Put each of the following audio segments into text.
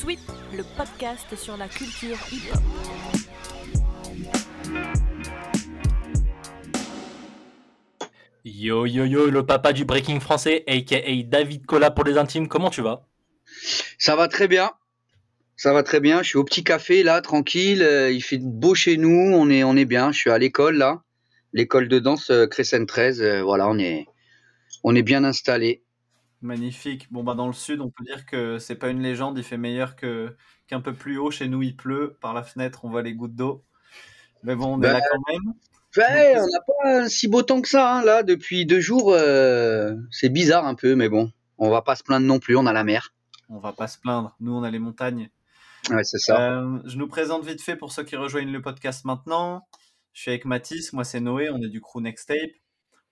Sweep, le podcast sur la culture hip-hop. Yo yo yo, le papa du breaking français, aka David Cola pour les intimes, comment tu vas? Ça va très bien. Ça va très bien. Je suis au petit café là, tranquille. Euh, il fait beau chez nous. On est, on est bien. Je suis à l'école là, l'école de danse euh, Crescent 13. Euh, voilà, on est, on est bien installé. Magnifique. Bon bah dans le sud, on peut dire que c'est pas une légende. Il fait meilleur que qu'un peu plus haut. Chez nous, il pleut. Par la fenêtre, on voit les gouttes d'eau. Mais bon, on est Bah, là quand même. Ouais, on n'a pas un si beau temps que ça hein, là depuis deux jours. euh, c'est bizarre un peu, mais bon, on va pas se plaindre non plus. On a la mer. On va pas se plaindre. Nous, on a les montagnes. Ouais, c'est ça. Euh, je nous présente vite fait pour ceux qui rejoignent le podcast maintenant. Je suis avec Mathis, moi c'est Noé, on est du crew Next Tape.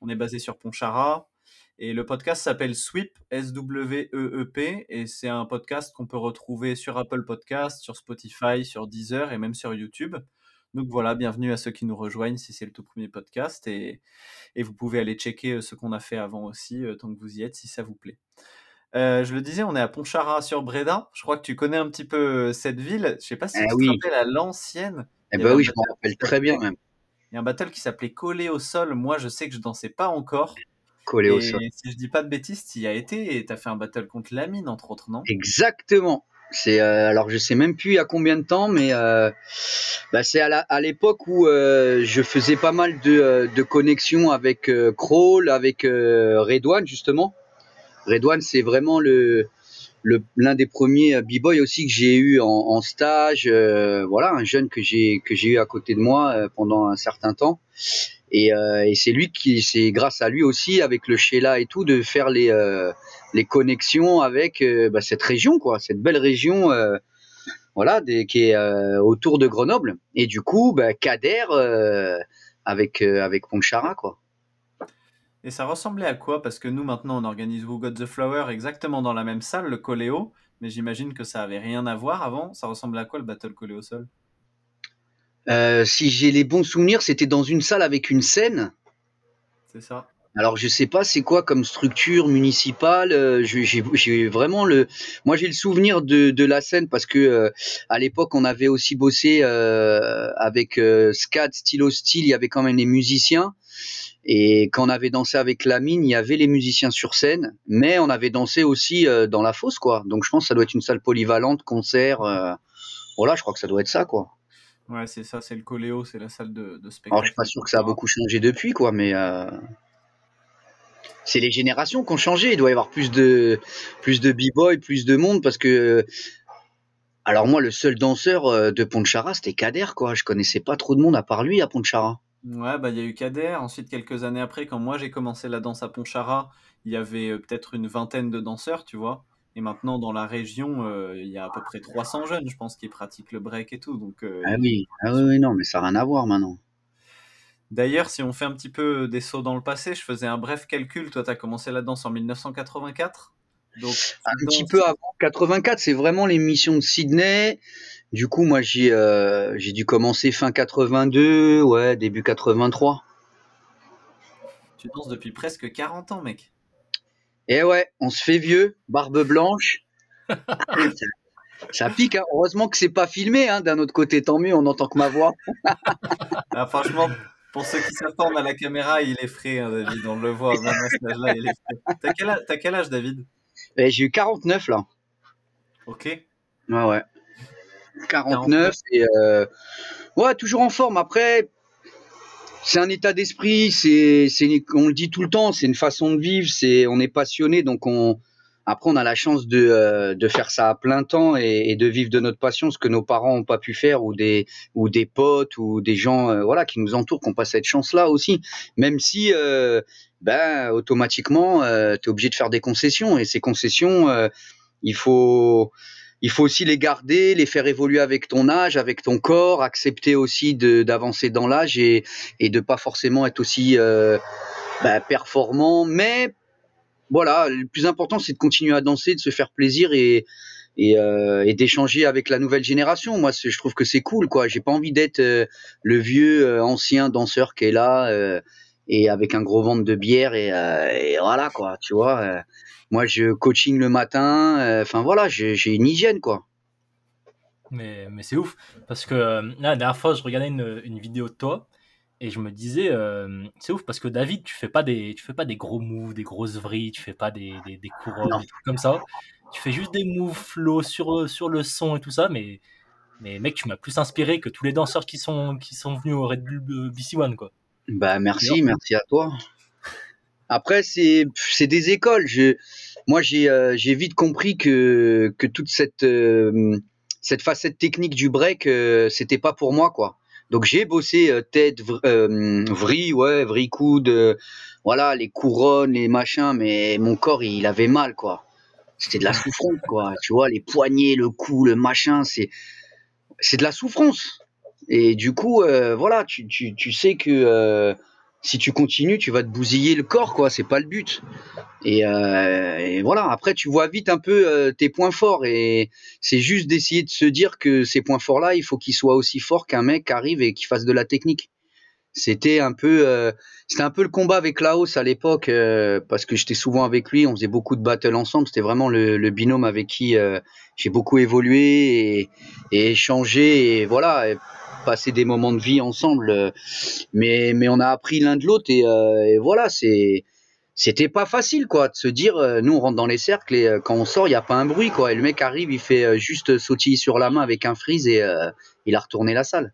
On est basé sur Ponchara. Et le podcast s'appelle Sweep, S-W-E-E-P. Et c'est un podcast qu'on peut retrouver sur Apple Podcast, sur Spotify, sur Deezer et même sur YouTube. Donc voilà, bienvenue à ceux qui nous rejoignent si c'est le tout premier podcast. Et, et vous pouvez aller checker euh, ce qu'on a fait avant aussi, euh, tant que vous y êtes, si ça vous plaît. Euh, je le disais, on est à Pontcharra sur Breda. Je crois que tu connais un petit peu cette ville. Je sais pas si Eh tu oui. te rappelles à l'ancienne. Eh ben oui, je m'en rappelle très bien même. Il y a un battle qui s'appelait Collé au sol. Moi, je sais que je dansais pas encore. Collé au sol. si je dis pas de bêtises, tu y as été et t'as fait un battle contre Lamine, entre autres, non? Exactement. C'est euh, alors je sais même plus il y a combien de temps, mais euh, bah, c'est à l'époque où euh, je faisais pas mal de, de connexions avec Crawl, avec Redouane justement. Redouane, c'est vraiment le l'un des premiers b-boy aussi que j'ai eu en, en stage. voilà, un jeune que j'ai que j'ai eu à côté de moi pendant un certain temps. Et, euh, et c'est lui qui, c'est grâce à lui aussi, avec le Sheila et tout, de faire les euh, les connexions avec euh, bah, cette région, quoi, cette belle région, voilà, qui est autour de Grenoble. Et du coup, bah, Kader avec euh, avec Pontcharra, quoi. Et ça ressemblait à quoi? Parce que nous, maintenant, on organise Who Got the Flower exactement dans la même salle, le Coléo. Mais j'imagine que ça avait rien à voir avant. Ça ressemblait à quoi le battle collé au sol? Euh, si j'ai les bons souvenirs, c'était dans une salle avec une scène. C'est ça Alors je sais pas c'est quoi comme structure municipale. euh, j'ai vraiment le, moi j'ai le souvenir de, de la scène parce que euh, à l'époque on avait aussi bossé euh, avec euh, Scad, Stylo Style, il y avait quand même les musiciens. Et quand on avait dansé avec Lamine, il y avait les musiciens sur scène, mais on avait dansé aussi euh, dans la fosse quoi. Donc je pense que ça doit être une salle polyvalente, concert. euh, voilà, je crois que ça doit être ça quoi. Ouais, c'est ça, c'est le Coléo, c'est la salle de, de spectacle. Alors je suis pas sûr que ça a beaucoup changé depuis quoi, mais euh, c'est les générations qui ont changé. Il doit y avoir plus de plus de b-boy, plus de monde parce que alors moi le seul danseur euh, de Pontcharra c'était Kader quoi. Je connaissais pas trop de monde à part lui à Pontcharra. Ouais, bah il y a eu Kader. Ensuite, quelques années après, quand moi j'ai commencé la danse à Pontcharra, il y avait euh, peut-être une vingtaine de danseurs, tu vois. Et maintenant, dans la région, euh, il y a à peu près 300 jeunes, je pense, qui pratiquent le break et tout. Donc, euh, Ah oui, ah oui, oui, non mais ça a rien à voir maintenant. D'ailleurs, si on fait un petit peu des sauts dans le passé, je faisais un bref calcul. Toi, tu as commencé la danse en 1984. Donc, Un petit peu avant 84, c'est vraiment l'émission de Sydney. Du coup moi j'ai euh, dû commencer fin 82, ouais début 83. Tu danses depuis presque 40 ans, mec. Et ouais, on se fait vieux, barbe blanche. ça, ça pique, hein. heureusement que c'est pas filmé, hein. d'un autre côté, tant mieux, on entend que ma voix. Ah, franchement, pour ceux qui s'attendent à la caméra, il est frais, hein, David. On le voit, même à cet âge-là, il est frais. T'as quel, âge- t'as quel âge, David? Et j'ai eu 49 là. Ok. Ouais, ouais. 49, et euh, ouais, toujours en forme. Après, c'est un état d'esprit, c'est, on le dit tout le temps, c'est une façon de vivre, c'est, on est passionné, donc on, après, on a la chance de, euh, de faire ça à plein temps et, et de vivre de notre passion, ce que nos parents ont pas pu faire, ou des, ou des potes, ou des gens, euh, voilà, qui nous entourent, qui n'ont pas cette chance-là aussi. Même si, euh, ben, automatiquement, euh, tu es obligé de faire des concessions, et ces concessions, euh, il faut, il faut aussi les garder, les faire évoluer avec ton âge, avec ton corps, accepter aussi d'avancer dans l'âge et, et de pas forcément être aussi euh, bah, performant. Mais voilà, le plus important, c'est de continuer à danser, de se faire plaisir et, et, euh, et d'échanger avec la nouvelle génération. Moi, je trouve que c'est cool, quoi. J'ai pas envie d'être euh, le vieux euh, ancien danseur qui est là euh, et avec un gros ventre de bière et, euh, et voilà, quoi. Tu vois. Moi, je coaching le matin. euh, Enfin voilà, j'ai une hygiène, quoi. Mais, mais c'est ouf. Parce que euh, là, la dernière fois, je regardais une, une vidéo de toi et je me disais, euh, c'est ouf parce que David, tu fais pas des, tu fais pas des gros moves, des grosses vrilles, tu fais pas des, des, des couronnes, des trucs comme ça. Tu fais juste des moves flow sur, sur le son et tout ça. Mais, mais mec, tu m'as plus inspiré que tous les danseurs qui sont, qui sont venus au Red Bull BC One, quoi. Bah merci, merci à toi. Après, c'est c'est des écoles. Je, moi, j'ai euh, vite compris que que toute cette euh, cette facette technique du break, euh, c'était pas pour moi, quoi. Donc j'ai bossé euh, tête, euh, vrille, ouais, vrille coude, euh, voilà, les couronnes, les machins, mais mon corps, il avait mal, quoi. C'était de la souffrance, quoi. Tu vois, les poignets, le cou, le machin, c'est c'est de la souffrance. Et du coup, euh, voilà, tu, tu, tu sais que euh, si tu continues, tu vas te bousiller le corps, quoi. C'est pas le but. Et, euh, voilà. Après, tu vois vite un peu euh, tes points forts, et c'est juste d'essayer de se dire que ces points forts-là, il faut qu'ils soient aussi forts qu'un mec arrive et qui fasse de la technique. C'était un peu, euh, c'était un peu le combat avec Laos à l'époque, parce que j'étais souvent avec lui, on faisait beaucoup de battles ensemble. C'était vraiment le, binôme avec qui j'ai beaucoup évolué et, et échangé, et voilà, passé des moments de vie ensemble. euh, Mais, mais on a appris l'un de l'autre, et, euh, et voilà, c'est, c'était pas facile, quoi, de se dire, euh, nous on rentre dans les cercles et quand on sort, il y a pas un bruit, quoi. Et le mec arrive, il fait juste sautiller sur la main avec un freeze et il a retourné la salle.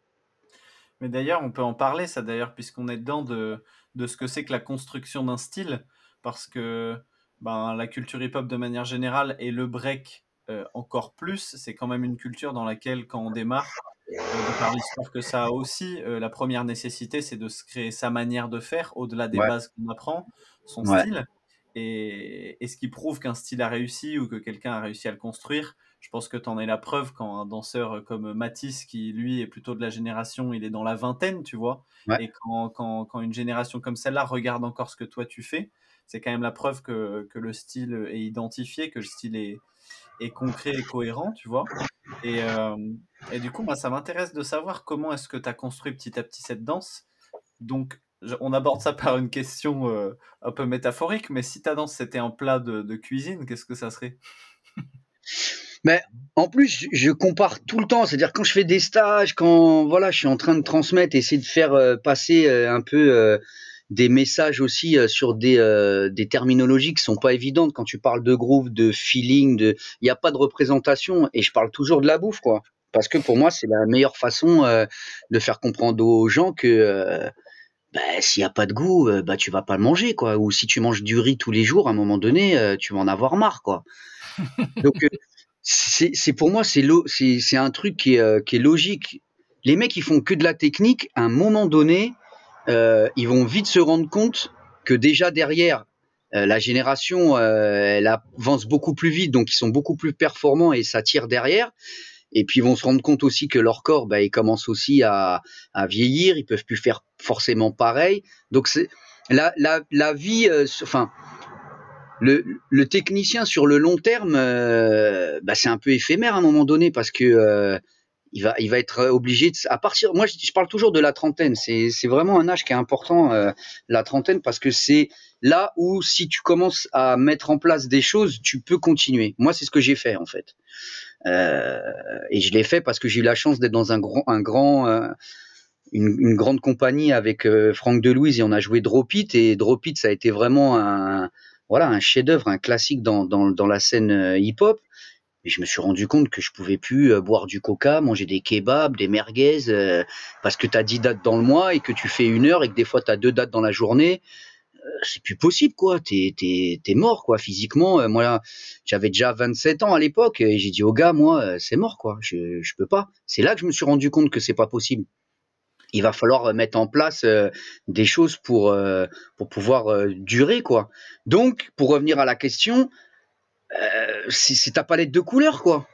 Mais d'ailleurs, on peut en parler, ça d'ailleurs, puisqu'on est dedans de, de ce que c'est que la construction d'un style, parce que ben, la culture hip-hop de manière générale et le break euh, encore plus, c'est quand même une culture dans laquelle, quand on démarre, euh, de par l'histoire que ça a aussi, euh, la première nécessité, c'est de se créer sa manière de faire, au-delà des Ouais. bases qu'on apprend, son Ouais. style. Et, et ce qui prouve qu'un style a réussi ou que quelqu'un a réussi à le construire, je pense que tu en es la preuve quand un danseur comme Matisse, qui lui est plutôt de la génération, il est dans la vingtaine, tu vois, Ouais. et quand, quand, quand une génération comme celle-là regarde encore ce que toi tu fais, c'est quand même la preuve que, que le style est identifié, que le style est, est concret et cohérent, tu vois. Et, euh, et du coup, moi, ça m'intéresse de savoir comment est-ce que tu as construit petit à petit cette danse. Donc, on aborde ça par une question euh, un peu métaphorique, mais si ta danse c'était un plat de, cuisine, qu'est-ce que ça serait? Mais en plus, je, compare tout le temps. C'est-à-dire quand je fais des stages, quand voilà, je suis en train de transmettre, essayer de faire euh, passer un peu des messages aussi euh, sur des, euh, des terminologies qui sont pas évidentes. Quand tu parles de groove, de feeling, de, il n'y a pas de représentation. Et je parle toujours de la bouffe, quoi. Parce que pour moi, c'est la meilleure façon euh, de faire comprendre aux gens que euh, bah, s'il n'y a pas de goût, bah tu vas pas le manger, quoi. Ou si tu manges du riz tous les jours, à un moment donné, tu vas en avoir marre, quoi. Donc c'est pour moi c'est c'est c'est un truc qui est, qui est logique. Les mecs ils font que de la technique. À un moment donné, ils vont vite se rendre compte que déjà derrière euh, la génération euh, elle avance beaucoup plus vite, donc ils sont beaucoup plus performants et ça tire derrière. Et puis ils vont se rendre compte aussi que leur corps, bah, il commence aussi à, à vieillir, ils peuvent plus faire forcément pareil. Donc c'est la, la, la vie, euh, enfin le, le technicien sur le long terme, euh, bah, c'est un peu éphémère à un moment donné parce que euh, il va, il va être obligé de, à partir. Moi, je, parle toujours de la trentaine. C'est, c'est vraiment un âge qui est important, euh, la trentaine, parce que c'est là où si tu commences à mettre en place des choses, tu peux continuer. Moi, c'est ce que j'ai fait en fait, euh, et je l'ai fait parce que j'ai eu la chance d'être dans un grand, un grand euh, une, une, grande compagnie avec euh, Franck Delouise et on a joué Drop It et Drop It ça a été vraiment un voilà un chef-d'œuvre, un classique dans, dans, dans la scène euh, hip-hop. Et je me suis rendu compte que je pouvais plus euh, boire du coca, manger des kebabs, des merguez, euh, parce que tu as 10 dates dans le mois et que tu fais une heure et que des fois tu as deux dates dans la journée. Euh, c'est plus possible, quoi. T'es, t'es, t'es mort, quoi, physiquement. Euh, moi, j'avais déjà 27 ans à l'époque et j'ai dit au gars, moi, euh, c'est mort, quoi. Je, je peux pas. C'est là que je me suis rendu compte que c'est pas possible il va falloir mettre en place euh, des choses pour euh, pour pouvoir euh, durer quoi. Donc pour revenir à la question, euh, c'est ta palette de couleurs quoi.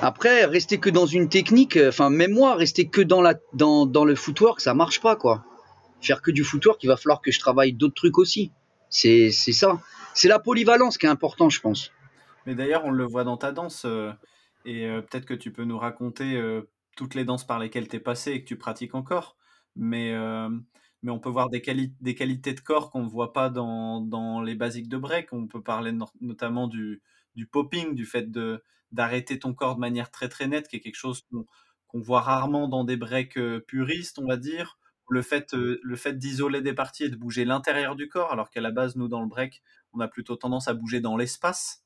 Après rester que dans une technique, enfin même moi rester que dans la dans dans le footwork ça marche pas quoi. Faire que du footwork, il va falloir que je travaille d'autres trucs aussi. C'est ça. C'est la polyvalence qui est important je pense. Mais d'ailleurs on le voit dans ta danse euh, et peut-être que tu peux nous raconter euh, toutes les danses par lesquelles tu es passé et que tu pratiques encore, mais, euh, mais on peut voir des, quali des qualités de corps qu'on ne voit pas dans, les basiques de break. On peut parler no notamment du, popping, du fait d'arrêter ton corps de manière très très nette, qui est quelque chose qu'on voit rarement dans des breaks puristes, on va dire. Le fait, le fait d'isoler des parties et de bouger l'intérieur du corps, alors qu'à la base, nous, dans le break, on a plutôt tendance à bouger dans l'espace.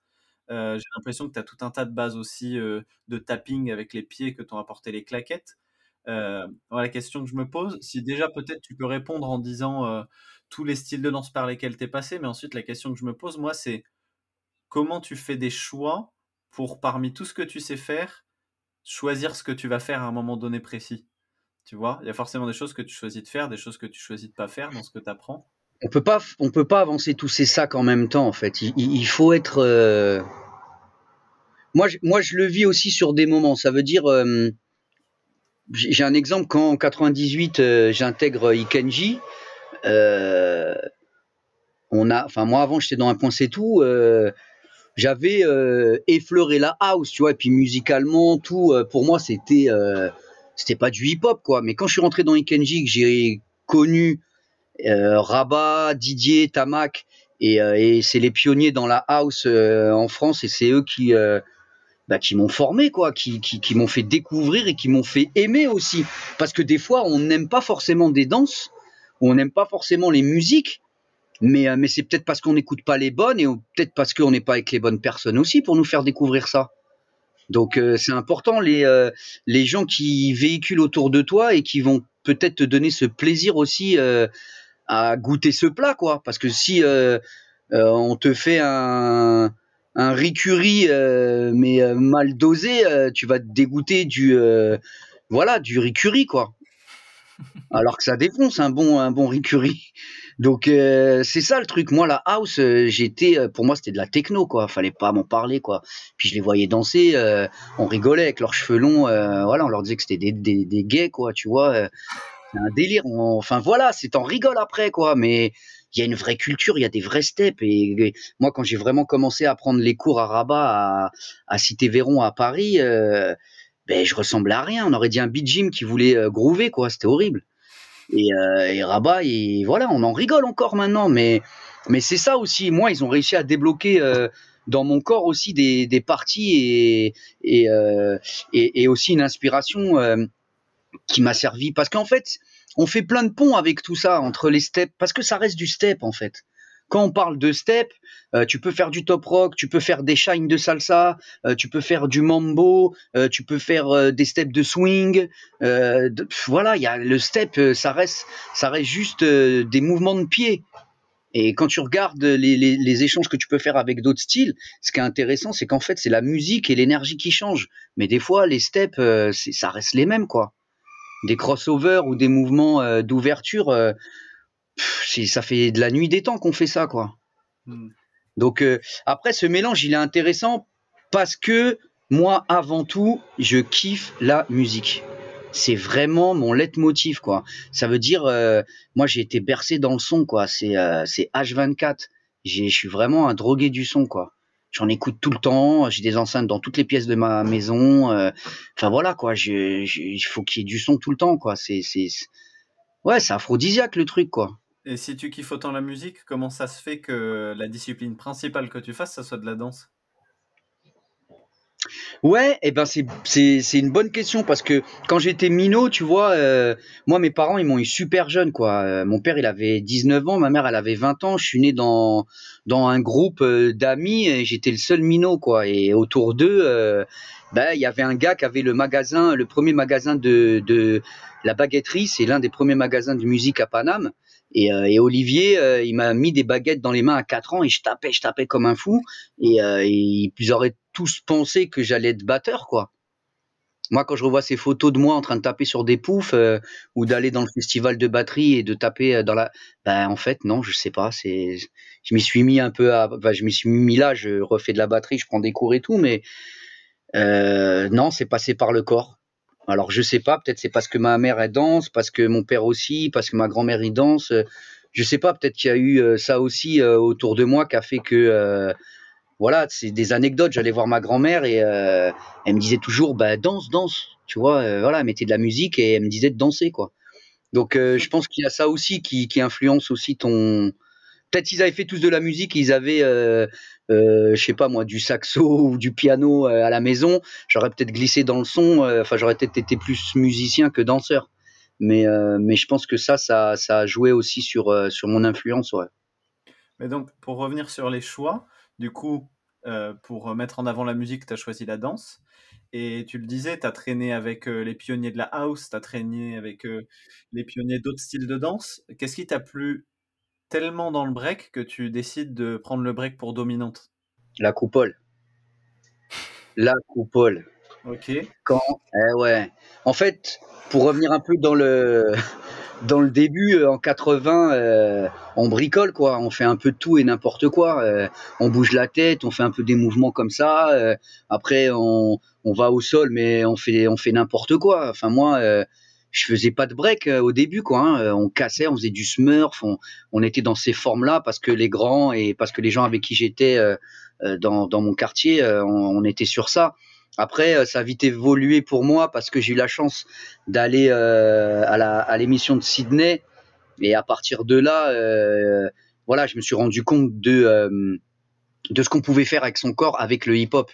J'ai l'impression que tu as tout un tas de bases aussi de tapping avec les pieds que t'ont apporté les claquettes. Voilà la question que je me pose. Si déjà peut-être tu peux répondre en disant tous les styles de danse par lesquels tu es passé, mais ensuite la question que je me pose, moi, c'est comment tu fais des choix pour, parmi tout ce que tu sais faire, choisir ce que tu vas faire à un moment donné précis? Tu vois, il y a forcément des choses que tu choisis de faire, des choses que tu choisis de pas faire dans ce que tu apprends. On peut pas, on peut pas avancer tous ces sacs en même temps en fait. Il, faut être. Euh, moi, je, moi, je le vis aussi sur des moments. Ça veut dire, euh, j'ai un exemple quand en 98 euh, j'intègre Ikenji. on a, enfin moi avant j'étais dans un point c'est tout j'avais euh, effleuré la house, tu vois, et puis musicalement, tout, euh, pour moi, c'était euh, c'était pas du hip-hop, quoi. Mais quand je suis rentré dans Ikenji, que j'ai connu Rabat, Didier, Tamak, et, et c'est les pionniers dans la house en France, et c'est eux qui, bah, qui m'ont formé, quoi, qui, qui, qui m'ont fait découvrir et qui m'ont fait aimer aussi. Parce que des fois, on n'aime pas forcément des danses, on n'aime pas forcément les musiques, mais, euh, mais c'est peut-être parce qu'on n'écoute pas les bonnes et peut-être parce qu'on n'est pas avec les bonnes personnes aussi pour nous faire découvrir ça. Donc euh, c'est important les, euh, les gens qui véhiculent autour de toi et qui vont peut-être te donner ce plaisir aussi à goûter ce plat quoi. Parce que si on te fait un, un riz mais mal dosé, tu vas te dégoûter du voilà du riz quoi. Alors que ça défonce un bon un bon riz donc euh, c'est ça le truc. Moi la house, euh, j'étais, euh, pour moi c'était de la techno quoi. Fallait pas m'en parler quoi. Puis je les voyais danser, on rigolait avec leurs cheveux longs. voilà, on leur disait que c'était des, des, des, gays quoi, tu vois. c'est un délire. enfin voilà, c'est en rigole après quoi. Mais il y a une vraie culture, il y a des vrais steps. Et, moi quand j'ai vraiment commencé à prendre les cours à Rabat, à, Cité Véron à Paris. ben, je ressemblais à rien. On aurait dit un beat gym qui voulait groover, quoi. C'était horrible. Et, euh, Rabat, et voilà, on en rigole encore maintenant, mais, mais c'est ça aussi. Moi, ils ont réussi à débloquer euh, dans mon corps aussi des, parties et, et, euh, et, aussi une inspiration euh, qui m'a servi. Parce qu'en fait, on fait plein de ponts avec tout ça entre les steps, parce que ça reste du step en fait. Quand on parle de step, euh, tu peux faire du top rock, tu peux faire des shines de salsa, euh, tu peux faire du mambo, euh, tu peux faire des steps de swing. voilà, il y a le step, ça reste, ça reste juste des mouvements de pied. Et quand tu regardes les, les, les, échanges que tu peux faire avec d'autres styles, ce qui est intéressant, c'est qu'en fait, c'est la musique et l'énergie qui changent. Mais des fois, les steps, ça reste les mêmes, quoi. Des crossovers ou des mouvements d'ouverture, ça fait de la nuit des temps qu'on fait ça, quoi. Hmm. Donc euh, après, ce mélange, il est intéressant parce que moi, avant tout, je kiffe la musique. C'est vraiment mon leitmotiv, quoi. Ça veut dire, euh, moi, j'ai été bercé dans le son, quoi. C'est euh, H24. Je suis vraiment un drogué du son, quoi. J'en écoute tout le temps. J'ai des enceintes dans toutes les pièces de ma maison. Enfin voilà, quoi. Il faut qu'il y ait du son tout le temps, quoi. C'est, ouais, c'est aphrodisiaque le truc, quoi. Et si tu kiffes autant la musique, comment ça se fait que la discipline principale que tu fasses, ça soit de la danse? Ouais, et eh ben c'est, c'est, une bonne question parce que quand j'étais minot, tu vois, euh, moi mes parents ils m'ont eu super jeune quoi. Euh, mon père il avait 19 ans, ma mère elle avait 20 ans. Je suis né dans dans un groupe euh, d'amis et j'étais le seul minot quoi. Et autour d'eux, ben il y avait un gars qui avait le magasin, le premier magasin de de la baguetterie, c'est l'un des premiers magasins de musique à Paname. Et, euh, et Olivier, euh, il m'a mis des baguettes dans les mains à 4 ans et je tapais, je tapais comme un fou. Et, euh, ils auraient tous pensé que j'allais être batteur, quoi. Moi, quand je revois ces photos de moi en train de taper sur des poufs ou d'aller dans le festival de batterie et de taper dans la, ben en fait non, je sais pas. C'est, je m'y suis mis un peu à, enfin, je m'y suis mis là. Je refais de la batterie, je prends des cours et tout, mais euh, non, c'est passé par le corps. Alors je sais pas, peut-être c'est parce que ma mère elle danse, parce que mon père aussi, parce que ma grand-mère y danse. Je sais pas, peut-être qu'il y a eu euh, ça aussi euh, autour de moi qui a fait que euh, voilà, c'est des anecdotes. J'allais voir ma grand-mère et elle me disait toujours bah danse, danse, tu vois, voilà, elle mettait de la musique et elle me disait de danser quoi. Donc je pense qu'il y a ça aussi qui, influence aussi ton. Peut-être qu'ils avaient fait tous de la musique, ils avaient euh, je sais pas moi, du saxo ou du piano euh, à la maison, j'aurais peut-être glissé dans le son. euh, Enfin, j'aurais peut-être été plus musicien que danseur. Mais, euh, mais je pense que ça, ça, ça a joué aussi sur, euh, sur mon influence. Ouais. Mais donc, pour revenir sur les choix, du coup, euh, pour mettre en avant la musique, tu as choisi la danse. Et tu le disais, tu as traîné avec euh, les pionniers de la house, tu as traîné avec euh, les pionniers d'autres styles de danse. Qu'est-ce qui t'a plu tellement dans le break que tu décides de prendre le break pour dominante? La coupole. La coupole. Ok. Quand eh ouais. En fait, pour revenir un peu dans le dans le début, euh, en 80, euh, on bricole quoi. On fait un peu tout et n'importe quoi. Euh, on bouge la tête, on fait un peu des mouvements comme ça. euh, après, on, on va au sol, mais on fait on fait n'importe quoi. Enfin moi, euh, je faisais pas de break euh, au début quoi. hein. On cassait, on faisait du smurf, on, on était dans ces formes-là parce que les grands et parce que les gens avec qui j'étais dans dans mon quartier, on, on était sur ça. Après, euh, ça a vite évolué pour moi parce que j'ai eu la chance d'aller euh, à l'émission de Sydney. Et à partir de là, euh, voilà, je me suis rendu compte de, ce qu'on pouvait faire avec son corps, avec le hip-hop.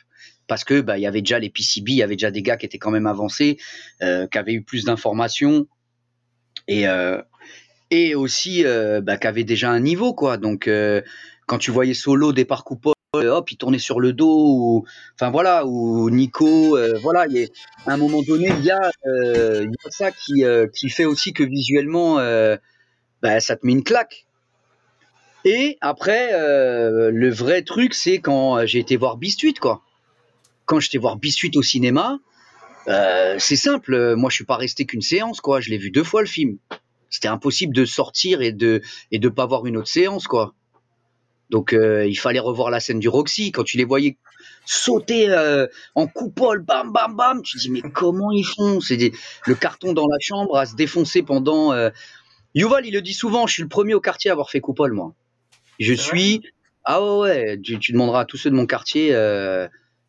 Parce que bah, y avait déjà les PCB, il y avait déjà des gars qui étaient quand même avancés, qui avaient eu plus d'informations et aussi bah, qui avaient déjà un niveau quoi. Donc quand tu voyais Solo départ coupole, hop, il tournait sur le dos ou enfin voilà ou Nico, euh, voilà, il à un moment donné il y a euh, ça qui euh, qui fait aussi que visuellement bah, ça te met une claque. Et après, le vrai truc, c'est quand j'ai été voir Bistuit, quoi. Quand j'étais voir Bistuit au cinéma, c'est simple. Moi, je suis pas resté qu'une séance, quoi. Je l'ai vu deux fois le film. C'était impossible de sortir et de et de pas voir une autre séance, quoi. Donc, euh, il fallait revoir la scène du Roxy. Quand tu les voyais sauter euh, en coupole, bam, bam, bam, tu te dis mais comment ils font? C'est des- le carton dans la chambre à se défoncer pendant. euh, Yuval, il le dit souvent. Je suis le premier au quartier à avoir fait coupole, moi. Je suis. Ah ouais, ouais. Tu, tu demanderas à tous ceux de mon quartier.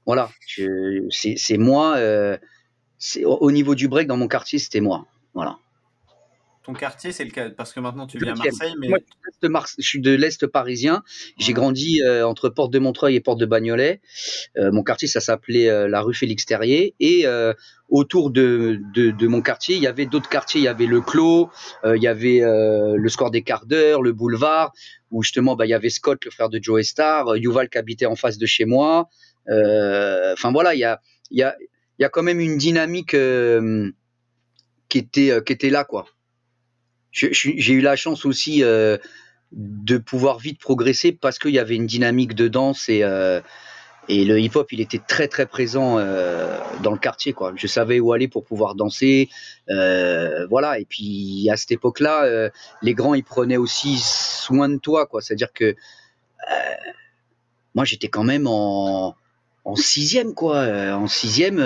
voilà. Je- C'est moi. au niveau du break dans mon quartier, c'était moi. Voilà. Ton quartier, c'est le cas parce que maintenant tu vis à 20e. Marseille, mais Moi, je suis de l'Est parisien. J'ai Ouais. grandi euh, entre Porte de Montreuil et Porte de Bagnolet. Euh, mon quartier, ça s'appelait euh, la rue Félix Terrier. Et euh, autour de, de, de mon quartier, il y avait d'autres quartiers. Il y avait le Clos, euh, il y avait euh, le Score des quarts d'heure, le Boulevard, où justement, bah, il y avait Scott, le frère de Joe Star, euh, Yuval qui habitait en face de chez moi. Euh, Enfin voilà, il y a, il y, a, il y a quand même une dynamique euh, qui, était, qui était là, quoi j'ai eu la chance aussi euh, de pouvoir vite progresser parce qu'il y avait une dynamique de danse et, euh, le hip-hop, il était très très présent euh, dans le quartier. Je savais où aller pour pouvoir danser. voilà. Et puis à cette époque-là, les grands, ils prenaient aussi soin de toi. C'est-à-dire que moi, j'étais quand même en, sixième. Quoi. En sixième,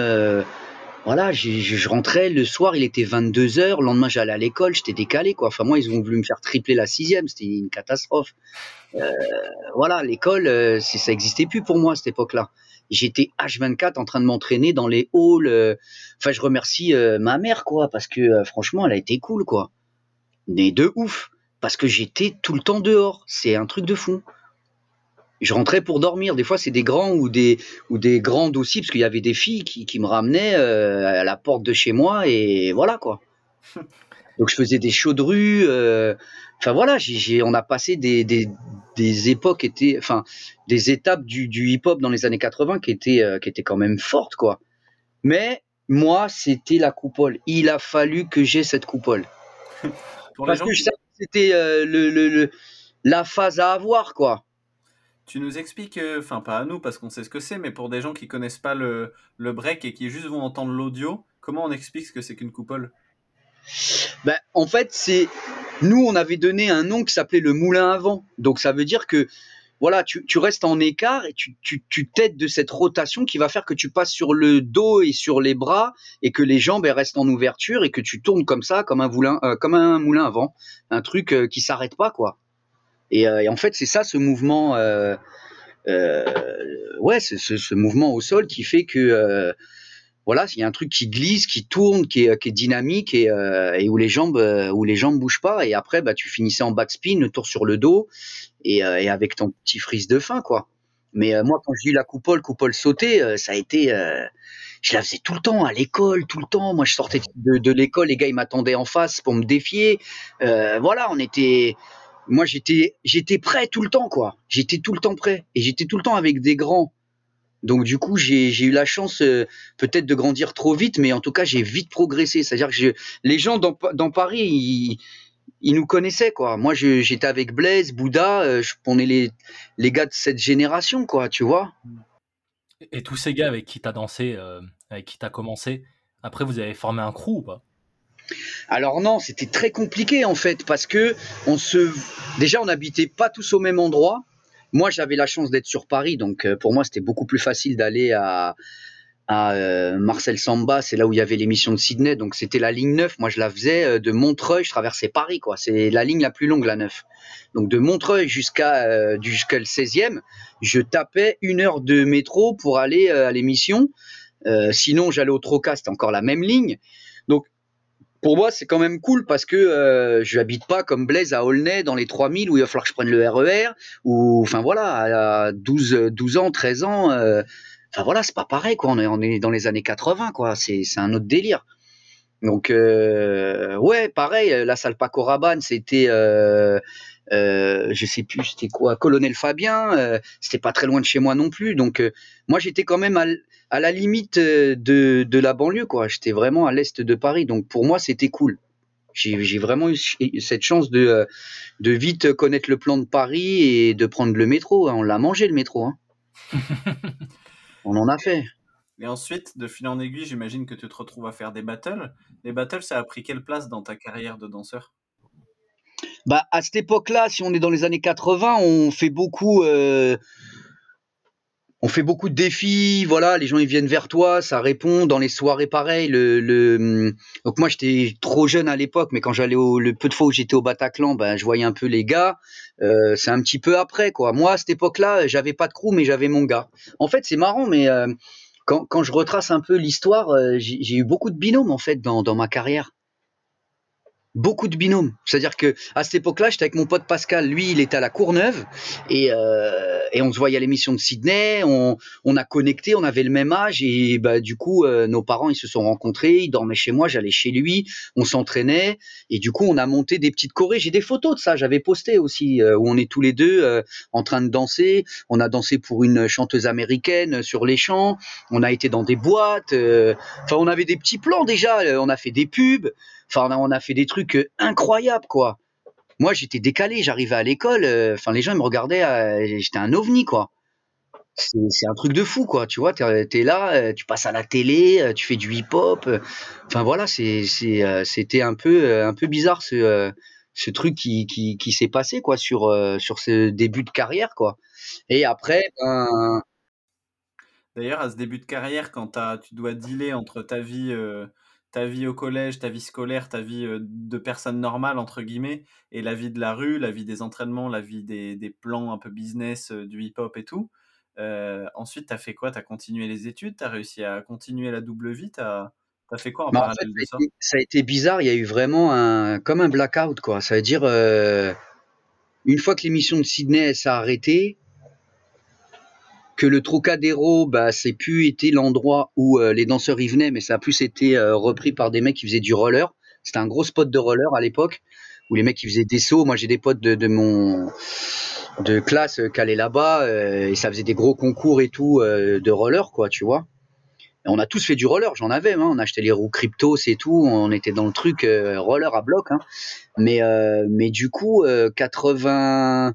voilà, je, rentrais le soir, il était 22h, le lendemain j'allais à l'école, j'étais décalé quoi. Enfin moi ils ont voulu me faire tripler la sixième, c'était une catastrophe. Euh, voilà, l'école, euh, ça existait plus pour moi à cette époque-là. J'étais H24 en train de m'entraîner dans les halls. euh, Enfin je remercie ma mère quoi, parce que franchement elle a été cool quoi. Mais de ouf, parce que j'étais tout le temps dehors, c'est un truc de fou. Je rentrais pour dormir. Des fois, c'est des grands ou des, ou des grandes aussi, parce qu'il y avait des filles qui, qui me ramenaient euh, à la porte de chez moi, et voilà quoi. Donc je faisais des shows de rue. euh, Enfin voilà, j'ai, j'ai- on a passé des, des, des époques, étaient, enfin des étapes du, du hip-hop dans les années 80 qui étaient, euh, qui étaient quand même fortes quoi. Mais moi, c'était la coupole. Il a fallu que j'ai cette coupole. pour Parce gens que je qui- savais que c'était euh, le, le- le- la phase à avoir quoi. Tu nous expliques, euh, enfin pas à nous parce qu'on sait ce que c'est, mais pour des gens qui connaissent pas le, le break et qui juste vont entendre l'audio, comment on explique ce que c'est qu'une coupole? Ben, en fait, c'est nous, on avait donné un nom qui s'appelait le moulin à vent. Donc, ça veut dire que voilà, tu, tu restes en écart et tu, tu, tu t'aides de cette rotation qui va faire que tu passes sur le dos et sur les bras et que les jambes restent en ouverture et que tu tournes comme ça, comme un moulin, euh, comme un moulin à vent, un truc euh, qui s'arrête pas quoi. Et, euh, et en fait, c'est ça ce mouvement, euh, euh, ouais, ce, ce mouvement au sol qui fait que voilà, il y a un truc qui glisse, qui tourne, qui est, qui est dynamique et, euh, et où les jambes où les jambes bougent pas et après bah tu finissais en backspin, le tour sur le dos et, euh, et avec ton petit frise de fin quoi. Mais euh, moi, quand j'ai eu la coupole, coupole sautée, ça a été. je la faisais tout le temps, à l'école, tout le temps. Moi, je sortais de, de l'école, les gars, ils m'attendaient en face pour me défier. Voilà, on était. Moi, j'étais, j'étais prêt tout le temps, quoi. J'étais tout le temps prêt. Et j'étais tout le temps avec des grands. Donc, du coup, j'ai eu la chance euh, peut-être de grandir trop vite, mais en tout cas, j'ai vite progressé. C'est-à-dire que les gens dans, dans Paris, ils, nous connaissaient, quoi. Moi, j'étais avec Blaise, Bouddha, euh, je- on est les, les gars de cette génération, quoi, tu vois. Et tous ces gars avec qui t'as dansé, euh, avec qui t'as commencé, après vous avez formé un crew ou pas? Alors non, c'était très compliqué en fait parce que on se déjà on n'habitait pas tous au même endroit. Moi, j'avais la chance d'être sur Paris, donc euh, pour moi c'était beaucoup plus facile d'aller à euh, Marcel Samba, c'est là où il y avait l'émission de Sydney, donc c'était la ligne 9. Moi, je la faisais euh, de Montreuil, je traversais Paris, quoi. C'est la ligne la plus longue, la 9. Donc de Montreuil jusqu'à jusqu'à le 16e, je tapais une heure de métro pour aller à l'émission. Sinon, j'allais au Troca, c'était encore la même ligne. Pour moi, c'est quand même cool parce que euh, je n'habite pas comme Blaise à Aulnay dans les 3000 où il va falloir que je prenne le RER ou enfin voilà, à 12 12 ans, 13 ans euh, enfin voilà, c'est pas pareil quoi, on est on est dans les années 80 quoi, c'est c'est un autre délire. Donc euh, ouais, pareil, la salle Paco Rabanne, c'était euh, je sais plus c'était quoi, Colonel Fabien, euh, c'était pas très loin de chez moi non plus. Donc euh, moi j'étais quand même à, la limite de, de la banlieue quoi, j'étais vraiment à l'est de Paris. Donc pour moi c'était cool. J'ai vraiment eu cette chance de, de vite connaître le plan de Paris et de prendre le métro. hein. On l'a mangé le métro. Hein. On en a fait. Et ensuite, de fil en aiguille, j'imagine que tu te retrouves à faire des battles. Les battles, ça a pris quelle place dans ta carrière de danseur? Bah, à cette époque-là, si on est dans les années 80, on fait beaucoup, euh, on fait beaucoup de défis. Voilà, les gens ils viennent vers toi, ça répond. Dans les soirées, pareil. Le, hum, Donc moi, j'étais trop jeune à l'époque, mais quand j'allais au, le peu de fois où j'étais au Bataclan, ben je voyais un peu les gars. Euh, c'est un petit peu après, quoi. Moi, à cette époque-là, j'avais pas de crew, mais j'avais mon gars. En fait, c'est marrant, mais euh, quand, quand je retrace un peu l'histoire, j'ai eu beaucoup de binômes en fait dans, dans ma carrière beaucoup de binômes. C'est-à-dire que à cette époque-là, j'étais avec mon pote Pascal. Lui, il était à la Courneuve et, euh, on se voyait à l'émission de Sydney. On, a connecté, on avait le même âge et bah du coup, euh, nos parents ils se sont rencontrés. Il dormait chez moi, j'allais chez lui. On s'entraînait et du coup, on a monté des petites chorés. J'ai des photos de ça. J'avais posté aussi euh, où on est tous les deux en train de danser. On a dansé pour une chanteuse américaine sur les champs. On a été dans des boîtes. Enfin, on avait des petits plans déjà. On a fait des pubs. Enfin, on a, fait des trucs euh, incroyables, quoi. Moi, j'étais décalé, j'arrivais à l'école, euh, enfin, les gens me regardaient, euh, j'étais un ovni, quoi. C'est un truc de fou, quoi. Tu vois, t'es es là, tu passes à la télé, tu fais du hip-hop. Enfin, voilà, c'était un peu, un peu bizarre ce, truc qui, qui, s'est passé, quoi, sur, ce début de carrière, quoi. Et après, ben, D'ailleurs, à ce début de carrière, quand tu dois dealer entre ta vie, ta vie au collège, ta vie scolaire, ta vie de personne normale, entre guillemets, et la vie de la rue, la vie des entraînements, la vie des, des plans un peu business, du hip-hop et tout, euh, ensuite, t'as fait quoi? T'as continué les études? T'as réussi à continuer la double vie? T'as as fait quoi en bah, en fait, parallèle de ça ça? a, été, ça a été bizarre. Il y a eu vraiment un, comme un blackout, quoi. Ça veut dire, euh, une fois que l'émission de Sydney s'est arrêtée, que le Trocadéro, bah, c'est plus été l'endroit où euh, les danseurs y venaient, mais ça a plus été euh, repris par des mecs qui faisaient du roller. C'était un gros spot de roller à l'époque, où les mecs qui faisaient des sauts. Moi, j'ai des potes de, de mon de classe euh, qui allaient là-bas, euh, et ça faisait des gros concours et tout euh, de roller, quoi, tu vois. On a tous fait du roller, j'en avais, hein, on achetait les roues Cryptos et tout, on était dans le truc euh, roller à bloc. Hein. Mais, mais du coup, euh, 80,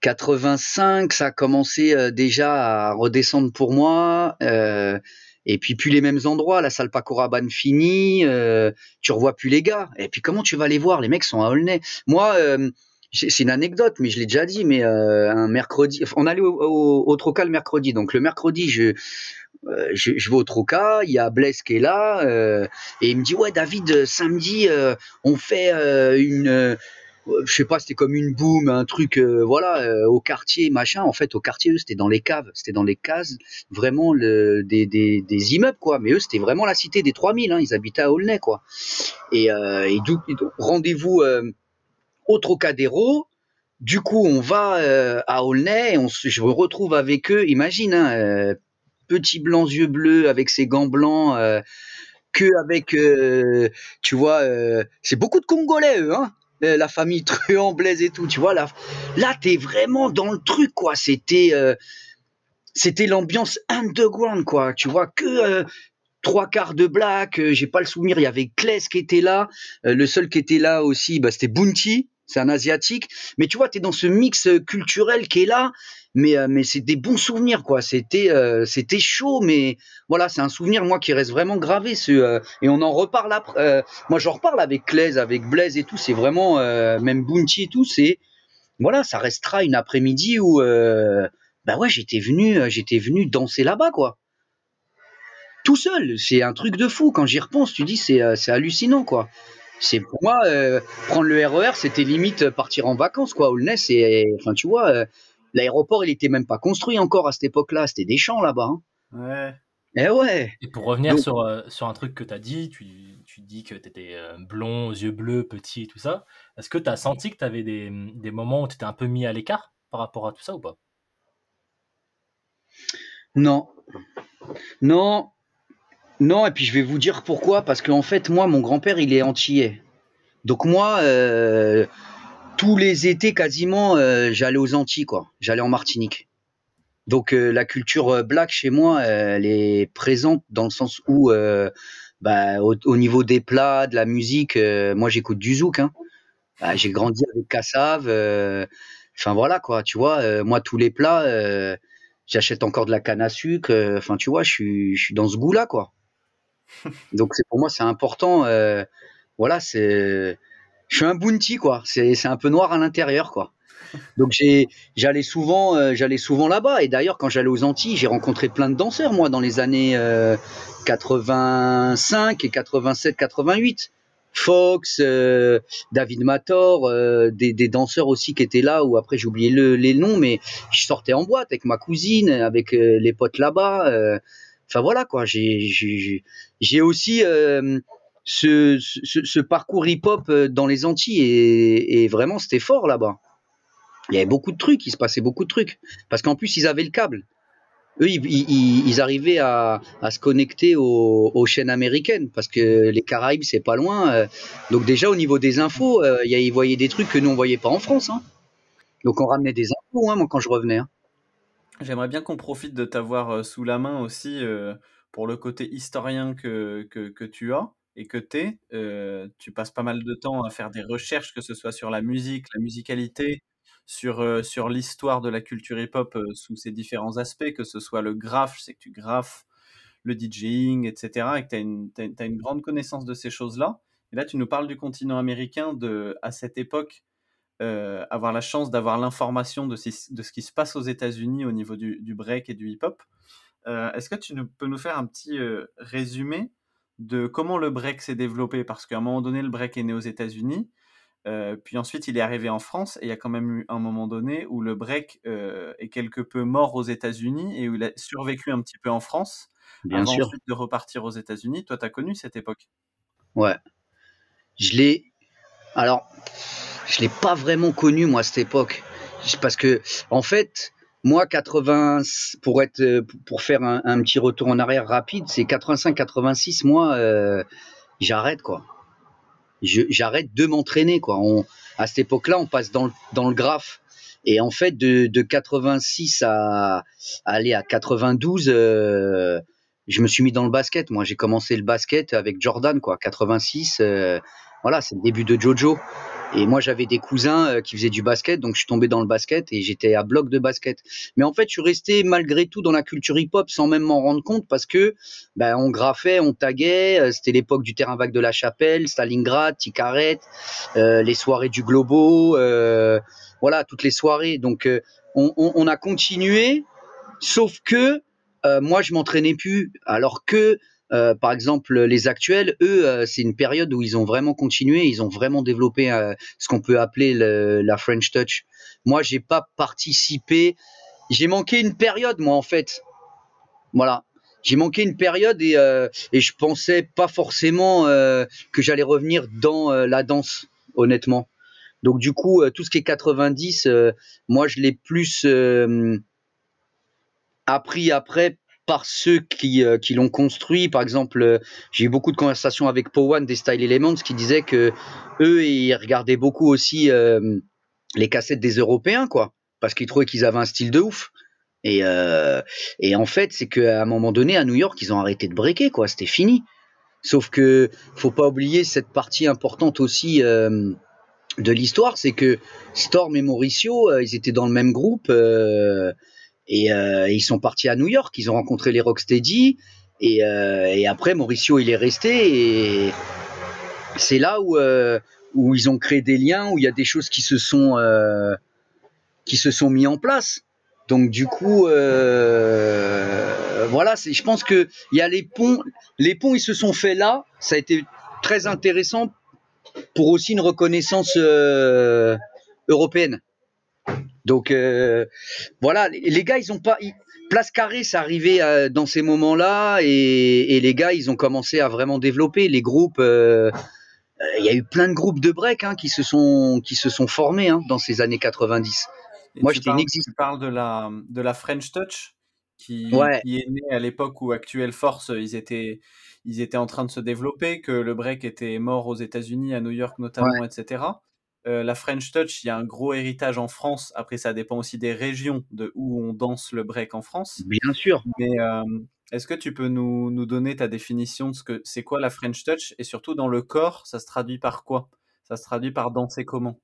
85, ça a commencé euh, déjà à redescendre pour moi. euh, et puis plus les mêmes endroits, la salle Paco Rabanne finie, euh, tu revois plus les gars. Et puis comment tu vas les voir? Les mecs sont à Aulnay. Moi, euh, c'est une anecdote, mais je l'ai déjà dit. Mais euh, un mercredi, on allait au, Troca le mercredi. Donc le mercredi, je, euh, je, je vais au Troca, il y a Blaise qui est là, euh, et il me dit ouais David, samedi on fait une, je sais pas, c'était comme une boom, un truc, euh, voilà, euh, au quartier machin. En fait, au quartier, eux, c'était dans les caves, c'était dans les cases, vraiment des, des, des immeubles quoi. Mais eux, c'était vraiment la cité des 3000, hein, ils habitaient à Aulnay quoi. Et, euh, rendez-vous euh, au Trocadéro. du coup, on va euh, à Aulnay, et on se- je me retrouve avec eux. Imagine, hein, euh, petit blanc yeux bleus avec ses gants blancs, euh, que avec, euh, tu vois, euh, c'est beaucoup de Congolais, eux, hein. La famille Truand, Blaise et tout, tu vois. Là, là t'es vraiment dans le truc, quoi. C'était, euh, c'était l'ambiance underground, quoi. Tu vois que euh, trois quarts de black. euh, J'ai pas le souvenir. Il y avait Kless qui était là. Euh, le seul qui était là aussi, bah, c'était Bounty. C'est un asiatique. Mais tu vois, t'es dans ce mix euh, culturel qui est là. Mais euh, mais c'est des bons souvenirs, quoi. C'était euh, c'était chaud, mais voilà, c'est un souvenir moi qui reste vraiment gravé. Euh, et on en reparle après. moi, j'en reparle avec Kless, avec Blaise et tout. C'est vraiment même Bounty et tout. C'est voilà, ça restera une après-midi où bah ouais, j'étais venu, j'étais venu danser là-bas, quoi. Tout seul, c'est un truc de fou. Quand j'y repense, tu dis c'est c'est hallucinant, quoi. C'est pour moi prendre le RER, c'était limite partir en vacances, quoi. Aulnay, c'est, enfin, tu vois, l'aéroport, il était même pas construit encore à cette époque-là. C'était des champs là-bas. Hein. Ouais. Eh ouais. Et pour revenir Donc- sur, euh, sur un truc que tu as dit, tu, tu dis que tu étais blond, aux yeux bleus, petit et tout ça. Est-ce que tu as senti que tu avais des, des moments où tu étais un peu mis à l'écart par rapport à tout ça ou pas? Non. Non. Non, et puis je vais vous dire pourquoi. Parce qu'en fait, moi, mon grand-père, il est antillais. Donc moi, euh, tous les étés quasiment, euh, j'allais aux Antilles, quoi. J'allais en Martinique. Donc euh, la culture euh, black chez moi, elle est présente dans le sens où, euh, bah, au, au niveau des plats, de la musique, moi j'écoute du zouk. Hein. Bah, j'ai grandi avec Kassav. Enfin voilà quoi, tu vois. moi tous les plats, j'achète encore de la canne à sucre. Enfin tu vois, je suis, je suis dans ce goût-là quoi. Donc c'est pour moi c'est important. voilà, c'est, je suis un bounty quoi. C'est, un peu noir à l'intérieur quoi. Donc j'allais souvent, euh, j'allais souvent là-bas. Et d'ailleurs, quand j'allais aux Antilles, j'ai rencontré plein de danseurs, moi, dans les années euh, 85 et 87, 88. Fox, euh, David Mator, euh, des, des danseurs aussi qui étaient là, ou après j'ai oublié le, les noms, mais je sortais en boîte avec ma cousine, avec euh, les potes là-bas. euh. Enfin voilà quoi, j'ai, aussi ce, parcours hip-hop euh, dans les Antilles et, vraiment c'était fort là-bas. Il y avait beaucoup de trucs, il se passait beaucoup de trucs. Parce qu'en plus, ils avaient le câble. Eux, ils, arrivaient à, se connecter aux, chaînes américaines. Parce que les Caraïbes, c'est pas loin. euh. Donc, déjà, au niveau des infos, euh, ils voyaient des trucs que nous, on voyait pas en France. hein. Donc, on ramenait des infos, hein, moi, quand je revenais. hein. J'aimerais bien qu'on profite de t'avoir sous la main aussi pour le côté historien que tu as et que tu es. tu passes pas mal de temps à faire des recherches, que ce soit sur la musique, la musicalité, sur, euh, sur l'histoire de la culture hip-hop euh, sous ses différents aspects, que ce soit le graphe, je sais que tu graphes, le DJing, etc. et que tu as une, une grande connaissance de ces choses-là. Et là, tu nous parles du continent américain, de, à cette époque, euh, avoir la chance d'avoir l'information de, de ce qui se passe aux États-Unis au niveau du, du break et du hip-hop. Euh, Est-ce que tu peux nous faire un petit euh, résumé de comment le break s'est développé Parce qu'à un moment donné, le break est né aux États-Unis, euh, puis ensuite il est arrivé en France, et il y a quand même eu un moment donné où le break euh, est quelque peu mort aux États-Unis et où il a survécu un petit peu en France, Bien avant sûr. ensuite de repartir aux États-Unis. Toi, tu as connu cette époque? Ouais. Je l'ai. Alors, je l'ai pas vraiment connu, moi, cette époque. Parce que, en fait, moi, 80, pour être, euh, pour faire un, petit retour en arrière rapide, c'est 85-86, moi, euh, j'arrête, quoi. J'arrête de m'entraîner, quoi. À cette époque-là, on passe dans le, graphe. Et en fait, de, de 86 à, aller à 92, euh, je me suis mis dans le basket. Moi, j'ai commencé le basket avec Jordan, quoi. 86, euh, voilà, c'est le début de Jojo. Et moi, j'avais des cousins euh, qui faisaient du basket, donc je suis tombé dans le basket et j'étais à bloc de basket. Mais en fait, je suis resté malgré tout dans la culture hip-hop sans même m'en rendre compte parce que ben, on graffait, on taguait. euh, C'était l'époque du terrain vague de la Chapelle, Stalingrad, Ticaret, euh, les soirées du Globo, euh, voilà, toutes les soirées. Donc, euh, on, on- on a continué, sauf que euh, moi, je m'entraînais plus, alors que euh, par exemple, les actuels, eux, euh, c'est une période où ils ont vraiment continué, ils ont vraiment développé euh, ce qu'on peut appeler le- la French Touch. Moi, j'ai pas participé, j'ai manqué une période, moi, en fait. Voilà, j'ai manqué une période et, et je pensais pas forcément que j'allais revenir dans la danse, honnêtement. Donc du coup, tout ce qui est 90, euh, moi je l'ai plus appris après par ceux qui, euh, qui l'ont construit. Par exemple, euh, j'ai eu beaucoup de conversations avec Powan des Style Elements qui disaient que eux, ils regardaient beaucoup aussi euh, les cassettes des Européens, quoi, parce qu'ils trouvaient qu'ils avaient un style de ouf. Et, et en fait, c'est qu'à un moment donné, à New York, ils ont arrêté de breaker, quoi. C'était fini. Sauf que faut pas oublier cette partie importante aussi de l'histoire, c'est que Storm et Mauricio, ils étaient dans le même groupe et euh, ils sont partis à New York. Ils ont rencontré les Rocksteady et, euh, et après Mauricio, il est resté et c'est là où euh, où ils ont créé des liens, où il y a des choses qui se sont euh, qui se sont mis en place. Donc du coup, euh, voilà, je pense que il y a les ponts, les ponts, ils se sont faits là. Ça a été très intéressant pour aussi une reconnaissance euh, européenne. Donc euh, voilà, les, gars, ils ont pas. ils- Place Carrée, c'est arrivé euh, dans ces moments-là, et, et les gars, ils ont commencé à vraiment développer les groupes. euh, euh, Il y a eu plein de groupes de break hein, qui se sont qui se sont formés hein, dans ces années 90. Et Moi, j'étais inexistant. tu parles de la, de la French Touch qui, Ouais. qui est née à l'époque où Actuel Force, ils étaient, ils étaient en train de se développer, que le break était mort aux États-Unis, à New York notamment, etc. Euh, la French Touch, il y a un gros héritage en France. Après, ça dépend aussi des régions de où on danse le break en France. Bien sûr. Mais euh, est-ce que tu peux nous, nous donner ta définition de ce que c'est quoi la French Touch? Et surtout dans le corps, ça se traduit par quoi? Ça se traduit par danser comment?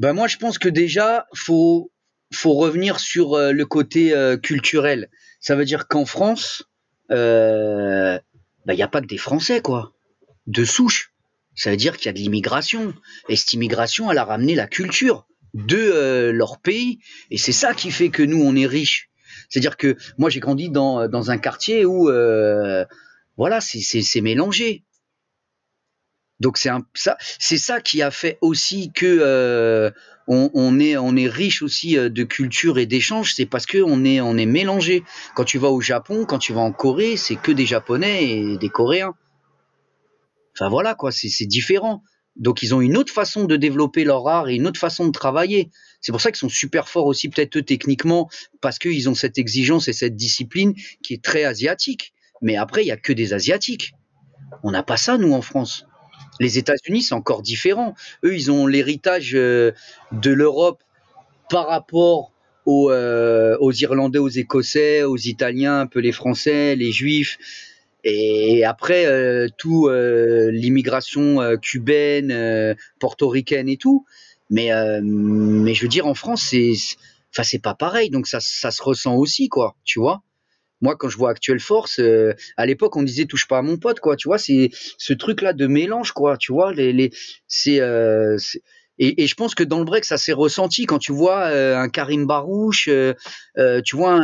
Ben moi, je pense que déjà, faut faut revenir sur euh, le côté culturel. Ça veut dire qu'en France, ben, il n'y a pas que des Français, quoi, de souche. Ça veut dire qu'il y a de l'immigration. Et cette immigration, elle a ramené la culture de euh, leur pays. Et c'est ça qui fait que nous, on est riches. C'est-à-dire que moi, j'ai grandi dans, dans un quartier où, euh, voilà, c'est- mélangé. Donc c'est ça, c'est ça qui a fait aussi que euh, on, on est on est riche aussi euh, de culture et d'échanges. C'est parce que on est on est mélangé. Quand tu vas au Japon, quand tu vas en Corée, c'est que des Japonais et des Coréens. Enfin voilà quoi, c'est différent. Donc ils ont une autre façon de développer leur art et une autre façon de travailler. C'est pour ça qu'ils sont super forts aussi peut-être eux techniquement parce qu'ils ont cette exigence et cette discipline qui est très asiatique. Mais après il y a que des asiatiques. On n'a pas ça nous en France. Les États-Unis, c'est encore différent. Eux, ils ont l'héritage euh, de l'Europe par rapport aux, euh, aux Irlandais, aux Écossais, aux Italiens, un peu les Français, les Juifs. Et après, euh, tout euh, l'immigration euh, cubaine, euh, portoricaine et tout. Mais, mais je veux dire, en France, c'est, enfin, pas pareil. Donc ça, ça se ressent aussi, quoi. Tu vois. Moi, quand je vois Actuelle Force, à l'époque, on disait touche pas à mon pote, quoi. Tu vois, c'est ce truc-là de mélange, quoi. Tu vois, les, les, c'est, et, je pense que dans le break, ça s'est ressenti quand tu vois un Karim Barouche, tu vois,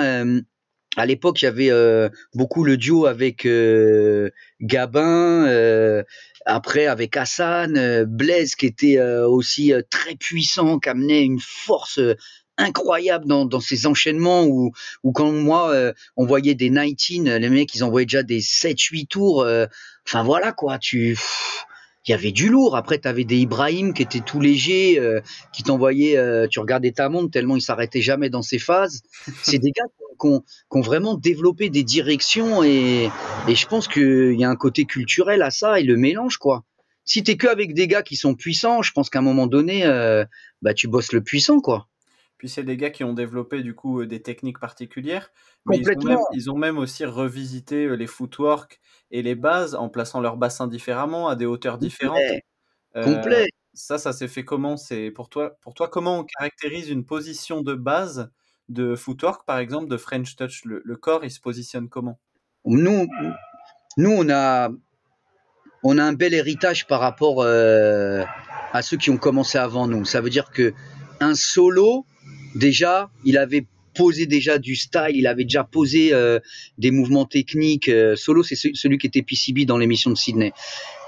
à l'époque, il y avait euh, beaucoup le duo avec euh, Gabin, euh, après avec Hassan, euh, Blaise qui était euh, aussi euh, très puissant, qui amenait une force incroyable dans, dans ses enchaînements où, où quand moi on voyait des 19 les mecs ils envoyaient déjà des 7 8 tours enfin voilà quoi tu il y avait du lourd. Après tu avais des Ibrahim qui étaient tout légers euh, qui t'envoyaient euh, tu regardais ta montre tellement ils s'arrêtaient jamais dans ses phases. C'est des gars qui ont, qui ont vraiment développé des directions et, et je pense qu'il y a un côté culturel à ça et le mélange quoi. Si t'es que avec des gars qui sont puissants je pense qu'à un moment donné euh, bah tu bosses le puissant quoi Puis c'est des gars qui ont développé du coup euh, des techniques particulières, mais ils ont, même, Complètement. ils ont même aussi revisité euh, les footwork et les bases en plaçant leur bassin différemment à des hauteurs différentes. Complet. Euh, complet ça, ça s'est fait comment? C'est pour toi, pour toi, comment on caractérise une position de base de footwork, par exemple, de French touch? Le, le corps, il se positionne comment? Nous, nous on a, on a un bel héritage par rapport euh, à ceux qui ont commencé avant nous. Ça veut dire que un solo, déjà, il avait posé déjà du style, il avait déjà posé euh, des mouvements techniques. Euh, solo, c'est ce- celui qui était PCB dans l'émission de Sydney.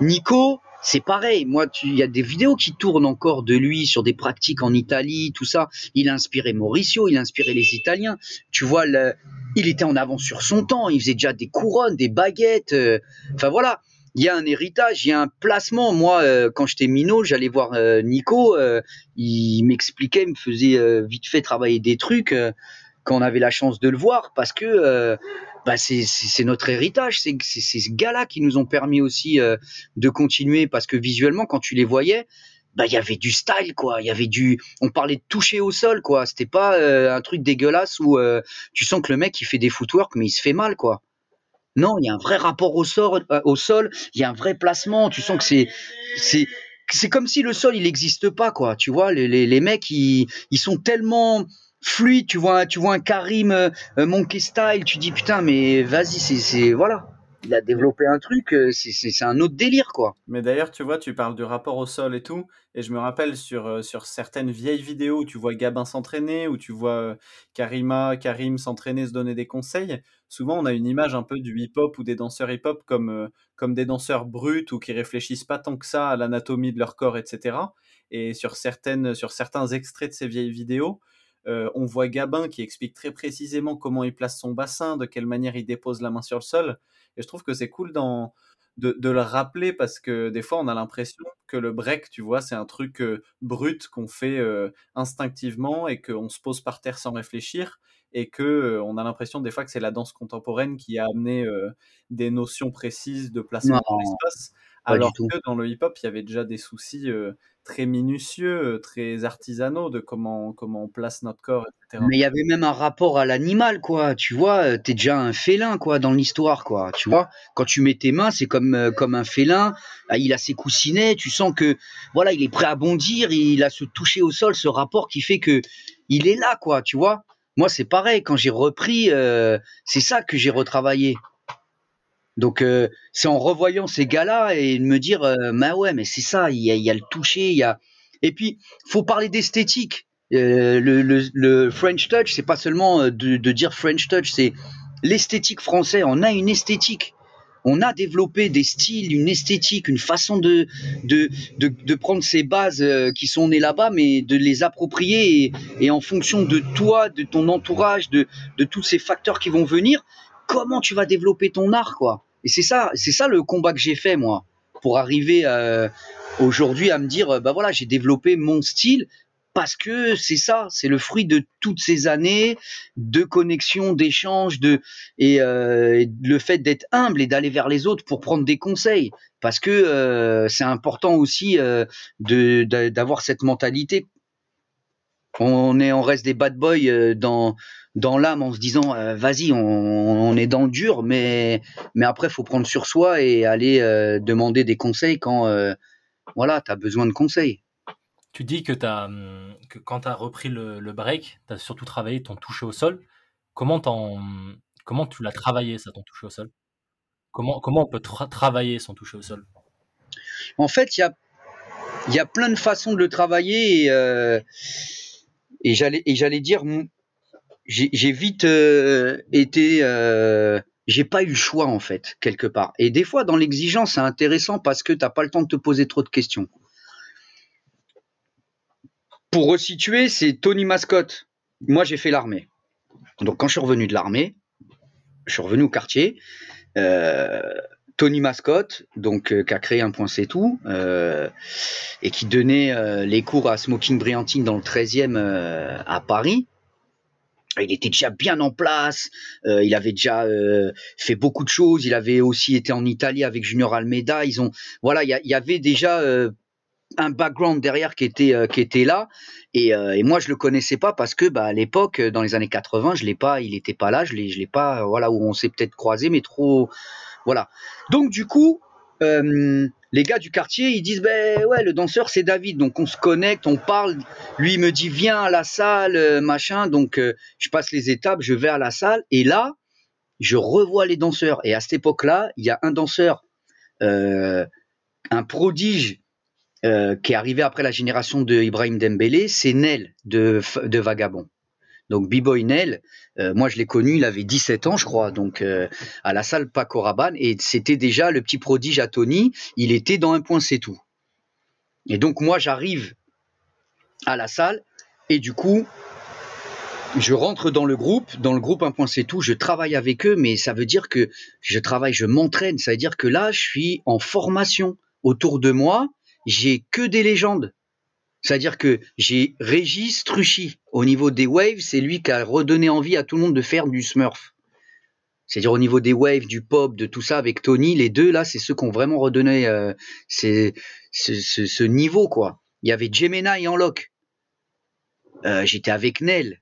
Nico, c'est pareil. Moi, il y a des vidéos qui tournent encore de lui sur des pratiques en Italie, tout ça. Il a inspiré Mauricio, il a inspiré les Italiens. Tu vois, le, il était en avance sur son temps. Il faisait déjà des couronnes, des baguettes. euh, Enfin voilà. Il y a un héritage, il y a un placement. Moi, euh, quand j'étais minot, j'allais voir euh, Nico, euh, il m'expliquait, il me faisait vite fait travailler des trucs quand on avait la chance de le voir, parce que bah, c'est notre héritage. C'est ces gars-là qui nous ont permis aussi de continuer, parce que visuellement, quand tu les voyais, bah il y avait du style quoi il y avait du on parlait de toucher au sol quoi c'était pas un truc dégueulasse où tu sens que le mec il fait des footwork mais il se fait mal quoi non, il y a un vrai rapport au sol, euh, au sol. Il y a un vrai placement. Tu sens que c'est, c'est, c'est comme si le sol il n'existe pas quoi. Tu vois, les, les, les mecs ils, ils sont tellement fluides. Tu vois, tu vois un Karim euh, Monkey Style. Tu dis putain mais vas-y c'est, c'est voilà il a développé un truc, euh, c'est un autre délire, quoi. Mais d'ailleurs, tu vois, tu parles du rapport au sol et tout, et je me rappelle sur, euh, sur certaines vieilles vidéos où tu vois Gabin s'entraîner, où tu vois euh, Karima, Karim s'entraîner, se donner des conseils. Souvent, on a une image un peu du hip-hop ou des danseurs hip-hop comme, comme des danseurs bruts ou qui réfléchissent pas tant que ça à l'anatomie de leur corps, etc. Et sur, certaines, sur certains extraits de ces vieilles vidéos, on voit Gabin qui explique très précisément comment il place son bassin, de quelle manière il dépose la main sur le sol. Et je trouve que c'est cool dans, de, le rappeler parce que des fois, on a l'impression que le break, tu vois, c'est un truc euh, brut qu'on fait euh, instinctivement et qu'on se pose par terre sans réfléchir et que on a l'impression des fois que c'est la danse contemporaine qui a amené des notions précises de placement dans l'espace, alors que dans le hip-hop, il y avait déjà des soucis très minutieux, très artisanaux de comment, comment on place notre corps, etc. Mais il y avait même un rapport à l'animal, quoi. Tu vois, t'es déjà un félin, quoi, dans l'histoire, quoi. Tu vois, quand tu mets tes mains, c'est comme, euh, comme un félin. Ah, il a ses coussinets, tu sens que, voilà, il est prêt à bondir, il a ce toucher au sol, ce rapport qui fait que il est là, quoi, tu vois. Moi, c'est pareil, quand j'ai repris, euh, c'est ça que j'ai retravaillé. Donc euh, c'est en revoyant ces gars-là et de me dire, euh, bah ouais, mais c'est ça, il y, a, le toucher, il y a. Et puis faut parler d'esthétique. Euh, le, French touch, c'est pas seulement de, dire French touch, c'est l'esthétique française. On a une esthétique. On a développé des styles, une esthétique, une façon de, de, de, prendre ces bases qui sont nées là-bas, mais de les approprier et, et, en fonction de toi, de ton entourage, de, de tous ces facteurs qui vont venir, comment tu vas développer ton art, quoi. Et c'est ça, c'est ça le combat que j'ai fait moi pour arriver euh, aujourd'hui à me dire, bah voilà, j'ai développé mon style parce que c'est ça, c'est le fruit de toutes ces années de connexion, d'échange, de et euh, le fait d'être humble et d'aller vers les autres pour prendre des conseils, parce que euh, c'est important aussi de d'avoir cette mentalité. On est, on reste des bad boys dans dans l'âme en se disant euh, vas-y on, est dans le dur mais mais après faut prendre sur soi et aller euh, demander des conseils quand euh, voilà tu as besoin de conseils tu dis que, hum, que quand tu as repris le, break tu as surtout travaillé ton toucher au sol. Comment comment tu l'as travaillé ça ton toucher au sol? Comment comment on peut travailler son toucher au sol? En fait il y a y plein de façons de le travailler et, j'allais et j'allais dire j'ai vite euh, été euh, j'ai pas eu le choix en fait quelque part. Et des fois dans l'exigence c'est intéressant parce que t'as pas le temps de te poser trop de questions pour resituer c'est Tony Mascotte. Moi j'ai fait l'armée. Donc quand je suis revenu de l'armée je suis revenu au quartier euh, Tony Mascotte, donc qui a créé un point c'est tout, et qui donnait les cours à Smoking Briantine dans le 13e à Paris. Il était déjà bien en place, euh, il avait déjà euh, fait beaucoup de choses, il avait aussi été en Italie avec Junior Almeida, ils ont voilà, il y, avait déjà euh, un background derrière qui était qui était là et, moi je le connaissais pas parce que bah, à l'époque dans les années 80, je l'ai pas, il était pas là, je l'ai je l'ai pas voilà où on s'est peut-être croisé mais trop voilà. Donc du coup les gars du quartier, ils disent ben ouais, le danseur c'est David, donc on se connecte, on parle. Lui il me dit viens à la salle, euh, machin. Donc euh, je passe les étapes, je vais à la salle et là je revois les danseurs. Et à cette époque-là, il y a un danseur, euh, un prodige qui est arrivé après la génération de Ibrahim Dembélé, c'est Nel de, de Vagabond. Donc B-Boy Nel, euh, moi je l'ai connu, il avait 17 ans je crois, donc euh, à la salle Paco Rabanne, et c'était déjà le petit prodige à Tony, il était dans un point c'est tout. Et donc moi j'arrive à la salle, et du coup, je rentre dans le groupe, dans le groupe 1. C'est tout, je travaille avec eux, mais ça veut dire que je travaille, je m'entraîne. Ça veut dire que là, je suis en formation. Autour de moi, j'ai que des légendes. C'est-à-dire que j'ai Régis Truchy. Au niveau des waves, c'est lui qui a redonné envie à tout le monde de faire du Smurf. C'est-à-dire au niveau des waves, du pop, de tout ça avec Tony, les deux là, c'est ceux qui ont vraiment redonné euh, ce, niveau quoi. Il y avait Gemini en loc. Euh, J'étais avec Nel.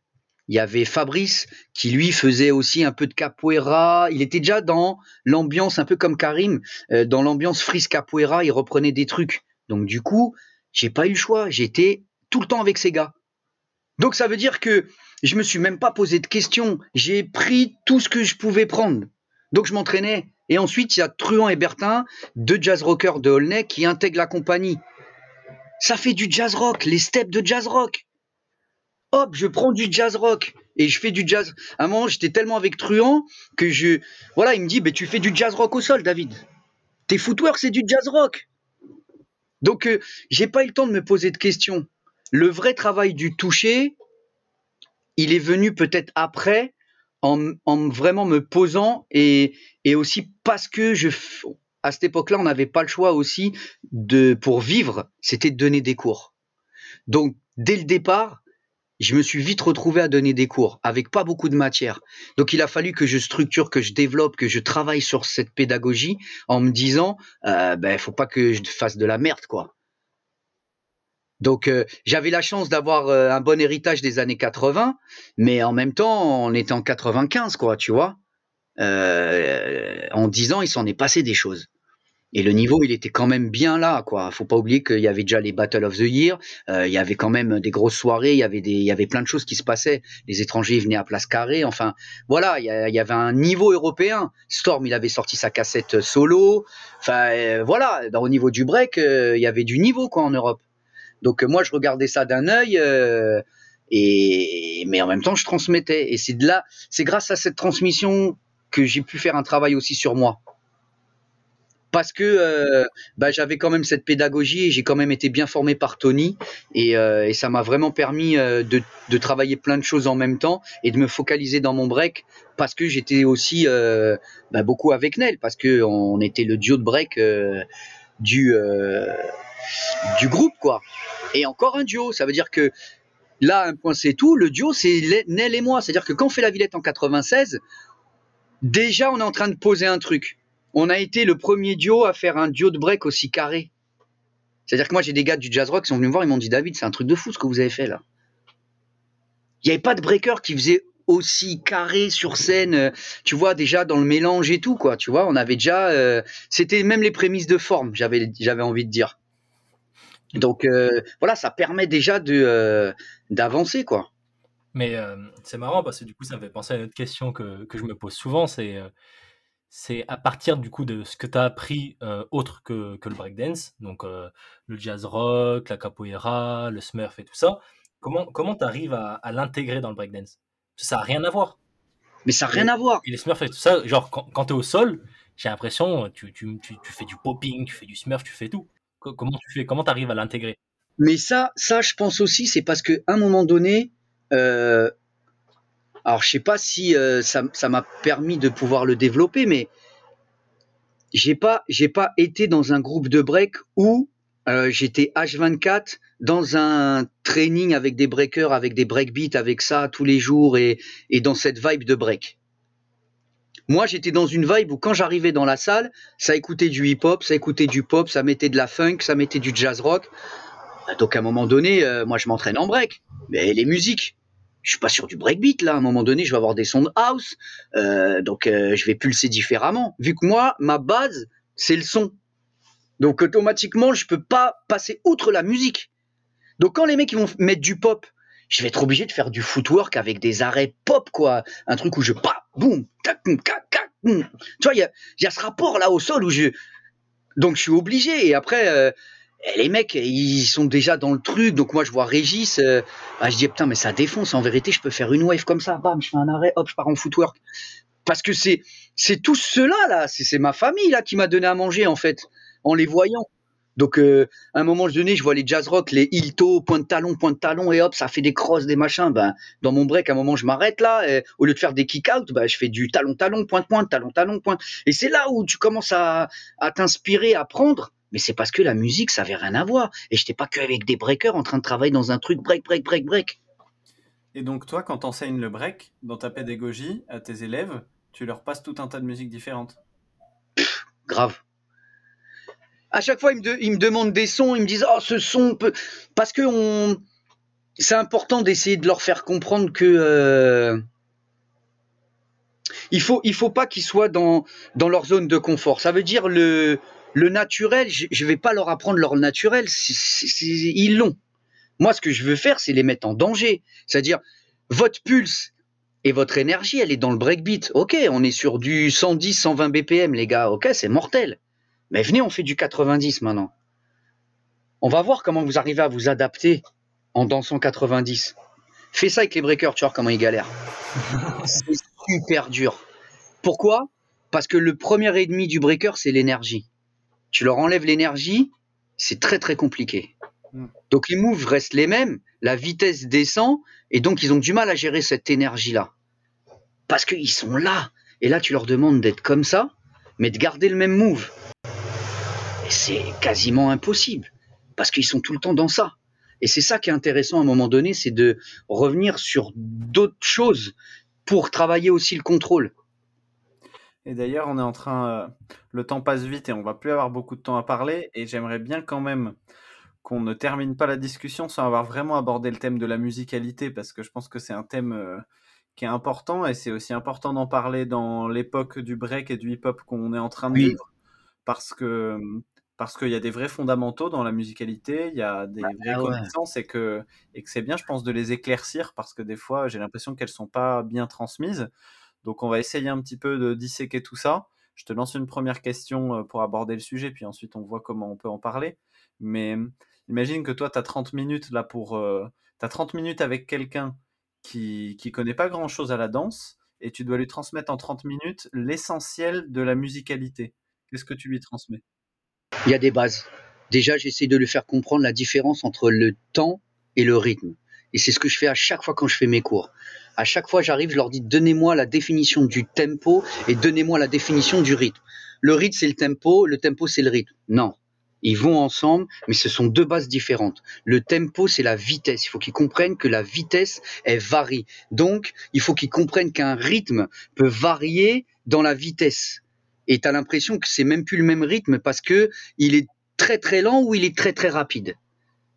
Il y avait Fabrice qui lui faisait aussi un peu de capoeira. Il était déjà dans l'ambiance un peu comme Karim, euh, dans l'ambiance frise capoeira. Il reprenait des trucs. Donc du coup, j'ai pas eu le choix. J'étais tout le temps avec ces gars. Donc ça veut dire que je me suis même pas posé de questions. J'ai pris tout ce que je pouvais prendre. Donc je m'entraînais. Et ensuite, il y a Truand et Bertin, deux jazz rockers de Aulnay, qui intègrent la compagnie. Ça fait du jazz rock, les steps de jazz rock. Hop, je prends du jazz rock et je fais du jazz. À un moment, j'étais tellement avec Truand que je. Voilà, il me dit, tu fais du jazz rock au sol, David. Tes footwork, c'est du jazz rock. Donc, euh, j'ai pas eu le temps de me poser de questions. Le vrai travail du toucher, il est venu peut-être après, en, vraiment me posant et, aussi parce que je, à cette époque-là, on n'avait pas le choix aussi de, pour vivre, c'était de donner des cours. Donc, dès le départ, je me suis vite retrouvé à donner des cours avec pas beaucoup de matière. Donc il a fallu que je structure, que je développe, que je travaille sur cette pédagogie en me disant, euh, ben faut pas que je fasse de la merde quoi. Donc euh, j'avais la chance d'avoir euh, un bon héritage des années 80, mais en même temps on était en 95 quoi, tu vois. Euh, en 10 ans il s'en est passé des choses. Et le niveau, il était quand même bien là, quoi. Faut pas oublier qu'il y avait déjà les Battle of the Year, il y avait quand même des grosses soirées, il y avait des, il y avait plein de choses qui se passaient. Les étrangers venaient à Place Carrée, enfin, voilà, il y, avait un niveau européen. Storm, il avait sorti sa cassette solo, enfin, voilà, au niveau du break, il y avait du niveau, quoi, en Europe. Donc moi, je regardais ça d'un œil. Euh, et mais en même temps, je transmettais. Et c'est de là, c'est grâce à cette transmission que j'ai pu faire un travail aussi sur moi. Parce que euh, bah, j'avais quand même cette pédagogie et j'ai quand même été bien formé par Tony et, euh, ça m'a vraiment permis de, de, travailler plein de choses en même temps et de me focaliser dans mon break parce que j'étais aussi bah, beaucoup avec Nel parce que on était le duo de break du groupe, quoi. Et encore un duo, ça veut dire que là, un point c'est tout, le duo c'est Nel et moi. C'est-à-dire que quand on fait la Villette en 96, déjà on est en train de poser un truc. On a été le premier duo à faire un duo de break aussi carré. C'est-à-dire que moi j'ai des gars du jazz rock qui sont venus me voir, ils m'ont dit David, c'est un truc de fou ce que vous avez fait là. Il n'y avait pas de breaker qui faisait aussi carré sur scène, euh, tu vois, déjà dans le mélange et tout, quoi, tu vois, on avait déjà, euh, c'était même les prémices de forme, j'avais, envie de dire. Donc euh, voilà, ça permet déjà d'avancer quoi. Mais c'est marrant parce que du coup, ça me fait penser à une autre question que, que je me pose souvent, c'est c'est à partir du coup de ce que tu as appris autre que, que le breakdance, donc le jazz rock, la capoeira, le smurf et tout ça, comment comment tu arrives à, à l'intégrer dans le breakdance? Ça n'a rien à voir. Mais ça n'a rien à voir. Et les smurfs et tout ça, genre quand, quand tu es au sol, j'ai l'impression, tu, tu, tu, tu, fais du popping, tu fais du smurf, tu fais tout. Comment tu fais Comment tu arrives à l'intégrer? Mais ça, ça, je pense aussi, c'est parce qu'à un moment donné, euh, alors je sais pas si euh, ça m'a permis de pouvoir le développer, mais j'ai pas, j'ai pas été dans un groupe de break où euh, j'étais H24 dans un training avec des breakers, avec des breakbeats, avec ça tous les jours et, et dans cette vibe de break. Moi, j'étais dans une vibe où quand j'arrivais dans la salle, ça écoutait du hip-hop, ça écoutait du pop, ça mettait de la funk, ça mettait du jazz rock. Donc à un moment donné, euh, moi je m'entraîne en break. Mais les musiques, je suis pas sur du breakbeat là. À un moment donné, je vais avoir des sons de house, euh, donc euh, je vais pulser différemment. Vu que moi, ma base, c'est le son. Donc automatiquement, je peux pas passer outre la musique. Donc quand les mecs ils vont mettre du pop, je vais être obligé de faire du footwork avec des arrêts pop, quoi. Un truc où je pas, boum, tac, tac, tac, Tu vois, il y a, ce rapport là au sol où je. Donc je suis obligé. Et après, euh, les mecs, ils sont déjà dans le truc. Donc moi, je vois Régis. Euh, bah, je dis, putain, mais ça défonce. En vérité, je peux faire une wave comme ça. Bam, je fais un arrêt, hop, je pars en footwork. Parce que c'est, c'est tout cela là. C'est ma famille là qui m'a donné à manger en fait, en les voyant. Donc, euh, à un moment donné, je vois les jazz rock, les heel-toe, point de talon, point de talon, et hop, ça fait des crosses, des machins. Ben, dans mon break, à un moment, je m'arrête là, au lieu de faire des kick-out, ben, je fais du talon-talon, pointe-pointe, talon-talon, pointe. Et c'est là où tu commences à, à t'inspirer, à prendre. Mais c'est parce que la musique, ça avait rien à voir. Et j'étais pas qu'avec des breakers en train de travailler dans un truc break, break, break, break. Et donc, toi, quand t'enseignes le break dans ta pédagogie à tes élèves, tu leur passes tout un tas de musiques différentes? Grave. À chaque fois, ils me, de- ils me demandent des sons, ils me disent Oh, ce son peut. Parce que on... c'est important d'essayer de leur faire comprendre que. euh, Il faut, il faut pas qu'ils soient dans, dans leur zone de confort. Ça veut dire le, le naturel, je ne vais pas leur apprendre leur naturel, ils l'ont. Moi, ce que je veux faire, c'est les mettre en danger. C'est-à-dire, votre pulse et votre énergie, elle est dans le breakbeat. Ok, on est sur du 110, 120 BPM, les gars. Ok, c'est mortel. Mais venez, on fait du 90 maintenant. On va voir comment vous arrivez à vous adapter en dansant 90. Fais ça avec les breakers, tu vois comment ils galèrent. c'est super dur. Pourquoi? Parce que le premier ennemi du breaker, c'est l'énergie. Tu leur enlèves l'énergie, c'est très très compliqué. Mm. Donc les moves restent les mêmes, la vitesse descend, et donc ils ont du mal à gérer cette énergie-là. Parce qu'ils sont là. Et là, tu leur demandes d'être comme ça, mais de garder le même move. Et c'est quasiment impossible. Parce qu'ils sont tout le temps dans ça. Et c'est ça qui est intéressant à un moment donné, c'est de revenir sur d'autres choses pour travailler aussi le contrôle. Et d'ailleurs, on est en train. euh, le temps passe vite et on va plus avoir beaucoup de temps à parler. Et j'aimerais bien quand même qu'on ne termine pas la discussion sans avoir vraiment abordé le thème de la musicalité, parce que je pense que c'est un thème euh, qui est important et c'est aussi important d'en parler dans l'époque du break et du hip-hop qu'on est en train de Oui. vivre, parce que parce qu'il y a des vrais fondamentaux dans la musicalité, il y a des vraies ah ouais. connaissances et que et que c'est bien, je pense, de les éclaircir parce que des fois, j'ai l'impression qu'elles sont pas bien transmises. Donc, on va essayer un petit peu de disséquer tout ça. Je te lance une première question euh, pour aborder le sujet, puis ensuite on voit comment on peut en parler. Mais euh, imagine que toi, tu as 30 minutes là pour. Euh, as 30 minutes avec quelqu'un qui qui connaît pas grand chose à la danse et tu dois lui transmettre en 30 minutes l'essentiel de la musicalité. Qu'est-ce que tu lui transmets? Il y a des bases. Déjà, j'essaie de lui faire comprendre la différence entre le temps et le rythme. Et c'est ce que je fais à chaque fois quand je fais mes cours. À chaque fois, j'arrive, je leur dis donnez-moi la définition du tempo et donnez-moi la définition du rythme. Le rythme, c'est le tempo, le tempo, c'est le rythme. Non. Ils vont ensemble, mais ce sont deux bases différentes. Le tempo, c'est la vitesse. Il faut qu'ils comprennent que la vitesse, elle varie. Donc, il faut qu'ils comprennent qu'un rythme peut varier dans la vitesse. Et tu as l'impression que c'est même plus le même rythme parce que il est très très lent ou il est très très rapide.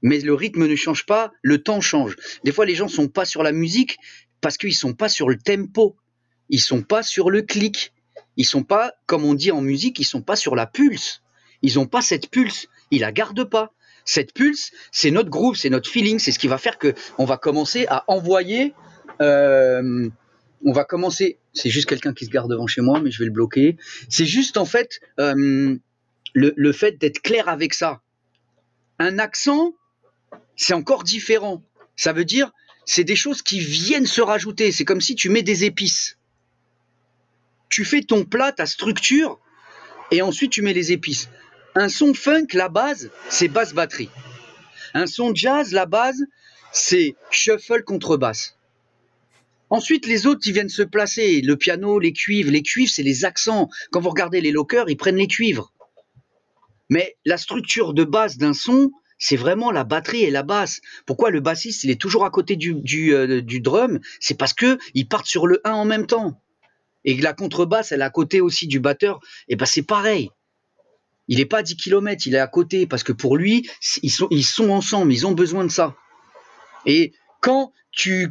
Mais le rythme ne change pas, le temps change. Des fois, les gens sont pas sur la musique parce qu'ils sont pas sur le tempo. Ils sont pas sur le clic. Ils sont pas, comme on dit en musique, ils sont pas sur la pulse. Ils ont pas cette pulse. Ils la gardent pas. Cette pulse, c'est notre groove, c'est notre feeling, c'est ce qui va faire que on va commencer à envoyer. euh, on va commencer. C'est juste quelqu'un qui se garde devant chez moi, mais je vais le bloquer. C'est juste en fait euh, le, le fait d'être clair avec ça. Un accent, c'est encore différent. Ça veut dire, c'est des choses qui viennent se rajouter. C'est comme si tu mets des épices. Tu fais ton plat, ta structure, et ensuite tu mets les épices. Un son funk, la base, c'est basse batterie. Un son jazz, la base, c'est shuffle contrebasse. Ensuite, les autres, ils viennent se placer. Le piano, les cuivres. Les cuivres, c'est les accents. Quand vous regardez les lockers, ils prennent les cuivres. Mais la structure de base d'un son, c'est vraiment la batterie et la basse. Pourquoi le bassiste, il est toujours à côté du, du, euh, drum? C'est parce que ils partent sur le 1 en même temps. Et la contrebasse, elle est à côté aussi du batteur. Et ben c'est pareil. Il n'est pas à 10 km, il est à côté. Parce que pour lui, ils sont, ils sont ensemble, ils ont besoin de ça. Et quand tu,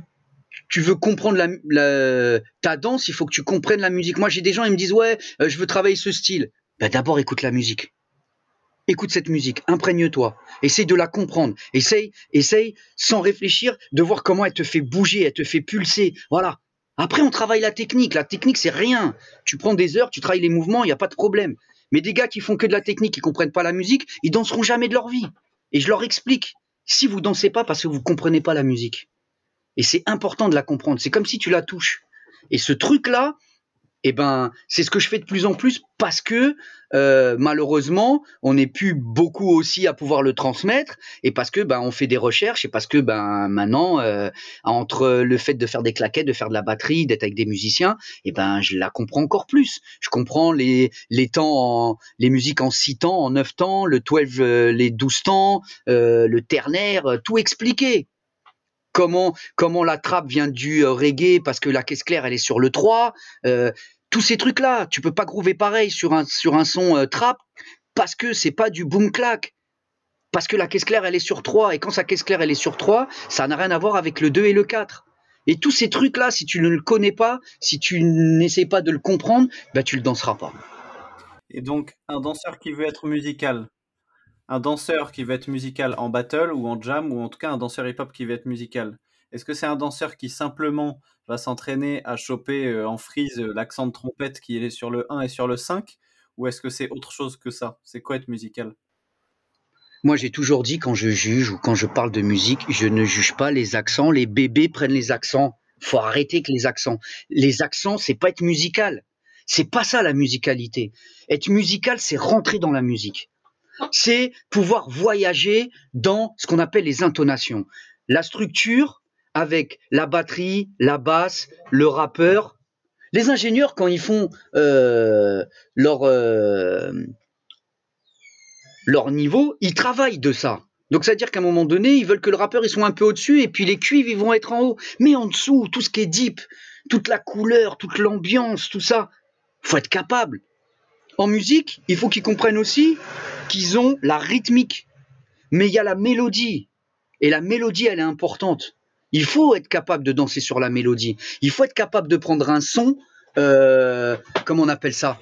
tu veux comprendre la- ta danse, il faut que tu comprennes la musique. Moi, j'ai des gens, ils me disent, ouais, euh, je veux travailler ce style. Ben, D'abord, écoute la musique. Écoute cette musique, imprègne-toi, essaye de la comprendre, essaye, essaye sans réfléchir de voir comment elle te fait bouger, elle te fait pulser. Voilà. Après, on travaille la technique. La technique, c'est rien. Tu prends des heures, tu travailles les mouvements, il n'y a pas de problème. Mais des gars qui font que de la technique, qui comprennent pas la musique, ils danseront jamais de leur vie. Et je leur explique. Si vous dansez pas parce que vous comprenez pas la musique. Et c'est important de la comprendre. C'est comme si tu la touches. Et ce truc-là, eh ben, c'est ce que je fais de plus en plus parce que euh, malheureusement, on n'est plus beaucoup aussi à pouvoir le transmettre et parce que ben on fait des recherches et parce que ben maintenant euh, entre le fait de faire des claquettes, de faire de la batterie, d'être avec des musiciens, eh ben je la comprends encore plus. Je comprends les les temps, les musiques en 6 temps, en 9 temps, le 12, euh, les 12 temps, euh, le ternaire, euh, tout expliqué comment comment la trappe vient du euh, reggae parce que la caisse claire elle est sur le 3 euh, tous ces trucs là tu peux pas groover pareil sur un sur un son euh, trap parce que c'est pas du boom clac parce que la caisse claire elle est sur 3 et quand sa caisse claire elle est sur 3 ça n'a rien à voir avec le 2 et le 4 et tous ces trucs là si tu ne le connais pas si tu n'essaies pas de le comprendre bah tu le danseras pas. Et donc, un danseur qui veut être musical, un danseur qui veut être musical en battle ou en jam, ou en tout cas un danseur hip-hop qui veut être musical, est-ce que c'est un danseur qui simplement va s'entraîner à choper euh, en freeze euh, l'accent de trompette qui est sur le 1 et sur le 5 Ou est-ce que c'est autre chose que ça? C'est quoi être musical? Moi, j'ai toujours dit quand je juge ou quand je parle de musique, je ne juge pas les accents. Les bébés prennent les accents. Faut arrêter avec les accents. Les accents, c'est pas être musical. C'est pas ça la musicalité. Être musical, c'est rentrer dans la musique. C'est pouvoir voyager dans ce qu'on appelle les intonations. La structure avec la batterie, la basse, le rappeur. Les ingénieurs, quand ils font euh, leur, euh, leur niveau, ils travaillent de ça. Donc, c'est-à-dire qu'à un moment donné, ils veulent que le rappeur il soit un peu au-dessus et puis les cuivres, ils vont être en haut. Mais en dessous, tout ce qui est deep, toute la couleur, toute l'ambiance, tout ça, faut être capable. En musique, il faut qu'ils comprennent aussi qu'ils ont la rythmique. Mais il y a la mélodie. Et la mélodie, elle est importante. Il faut être capable de danser sur la mélodie. Il faut être capable de prendre un son, euh, comment on appelle ça?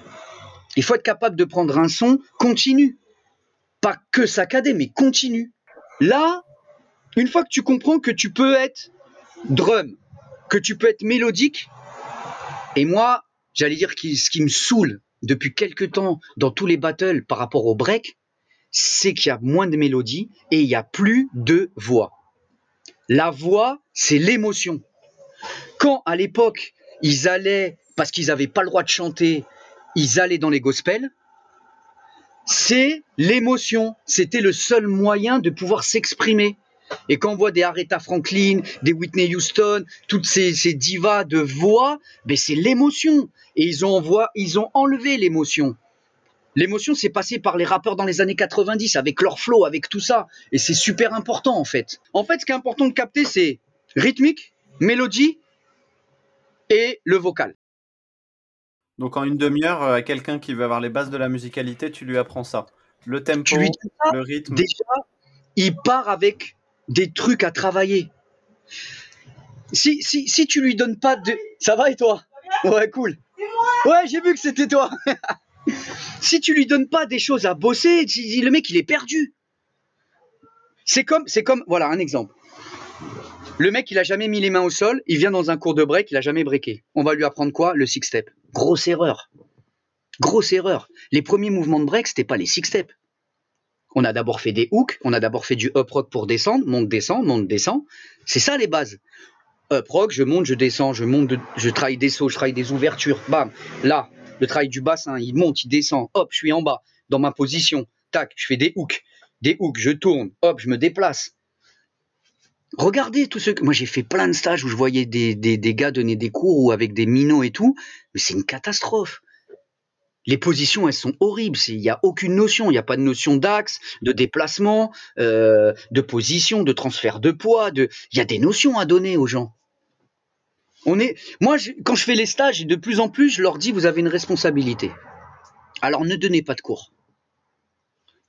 Il faut être capable de prendre un son continu. Pas que saccadé, mais continu. Là, une fois que tu comprends que tu peux être drum, que tu peux être mélodique, et moi, j'allais dire ce qui me saoule depuis quelques temps dans tous les battles par rapport au break, c'est qu'il y a moins de mélodie et il y a plus de voix. La voix, c'est l'émotion. Quand à l'époque, ils allaient, parce qu'ils n'avaient pas le droit de chanter, ils allaient dans les gospels, c'est l'émotion. C'était le seul moyen de pouvoir s'exprimer. Et quand on voit des Aretha Franklin, des Whitney Houston, toutes ces, ces divas de voix, ben c'est l'émotion. Et ils ont, envoie- ils ont enlevé l'émotion. L'émotion s'est passée par les rappeurs dans les années 90 avec leur flow, avec tout ça. Et c'est super important en fait. En fait, ce qui est important de capter, c'est rythmique, mélodie et le vocal. Donc, en une demi-heure, euh, à quelqu'un qui veut avoir les bases de la musicalité, tu lui apprends ça. Le tempo, Tu lui dis ça, le rythme. déjà, il part avec des trucs à travailler. Si, si, si tu lui donnes pas de... Ça va et toi? Ouais, cool. Ouais, j'ai vu que c'était toi. si tu lui donnes pas des choses à bosser, le mec, il est perdu. C'est comme, c'est comme, voilà, un exemple. Le mec, il a jamais mis les mains au sol, il vient dans un cours de break, il a jamais breaké. On va lui apprendre quoi? Le six step. Grosse erreur. Grosse erreur. Les premiers mouvements de break, c'était pas les six steps. On a d'abord fait des hooks, on a d'abord fait du up rock pour descendre, monte, descend, monte, descend. C'est ça les bases. Up rock, je monte, je descends, je monte, je travaille des sauts, je travaille des ouvertures. Bam, là, le travail du bassin, il monte, il descend. Hop, je suis en bas, dans ma position. Tac, je fais des hooks, des hooks, je tourne. Hop, je me déplace. Regardez tous ceux que moi j'ai fait plein de stages où je voyais des, des, des gars donner des cours ou avec des minots et tout, mais c'est une catastrophe. Les positions, elles sont horribles. Il n'y a aucune notion. Il n'y a pas de notion d'axe, de déplacement, euh, de position, de transfert de poids. Il y a des notions à donner aux gens. On est, moi, quand je fais les stages, de plus en plus, je leur dis, vous avez une responsabilité. Alors, ne donnez pas de cours.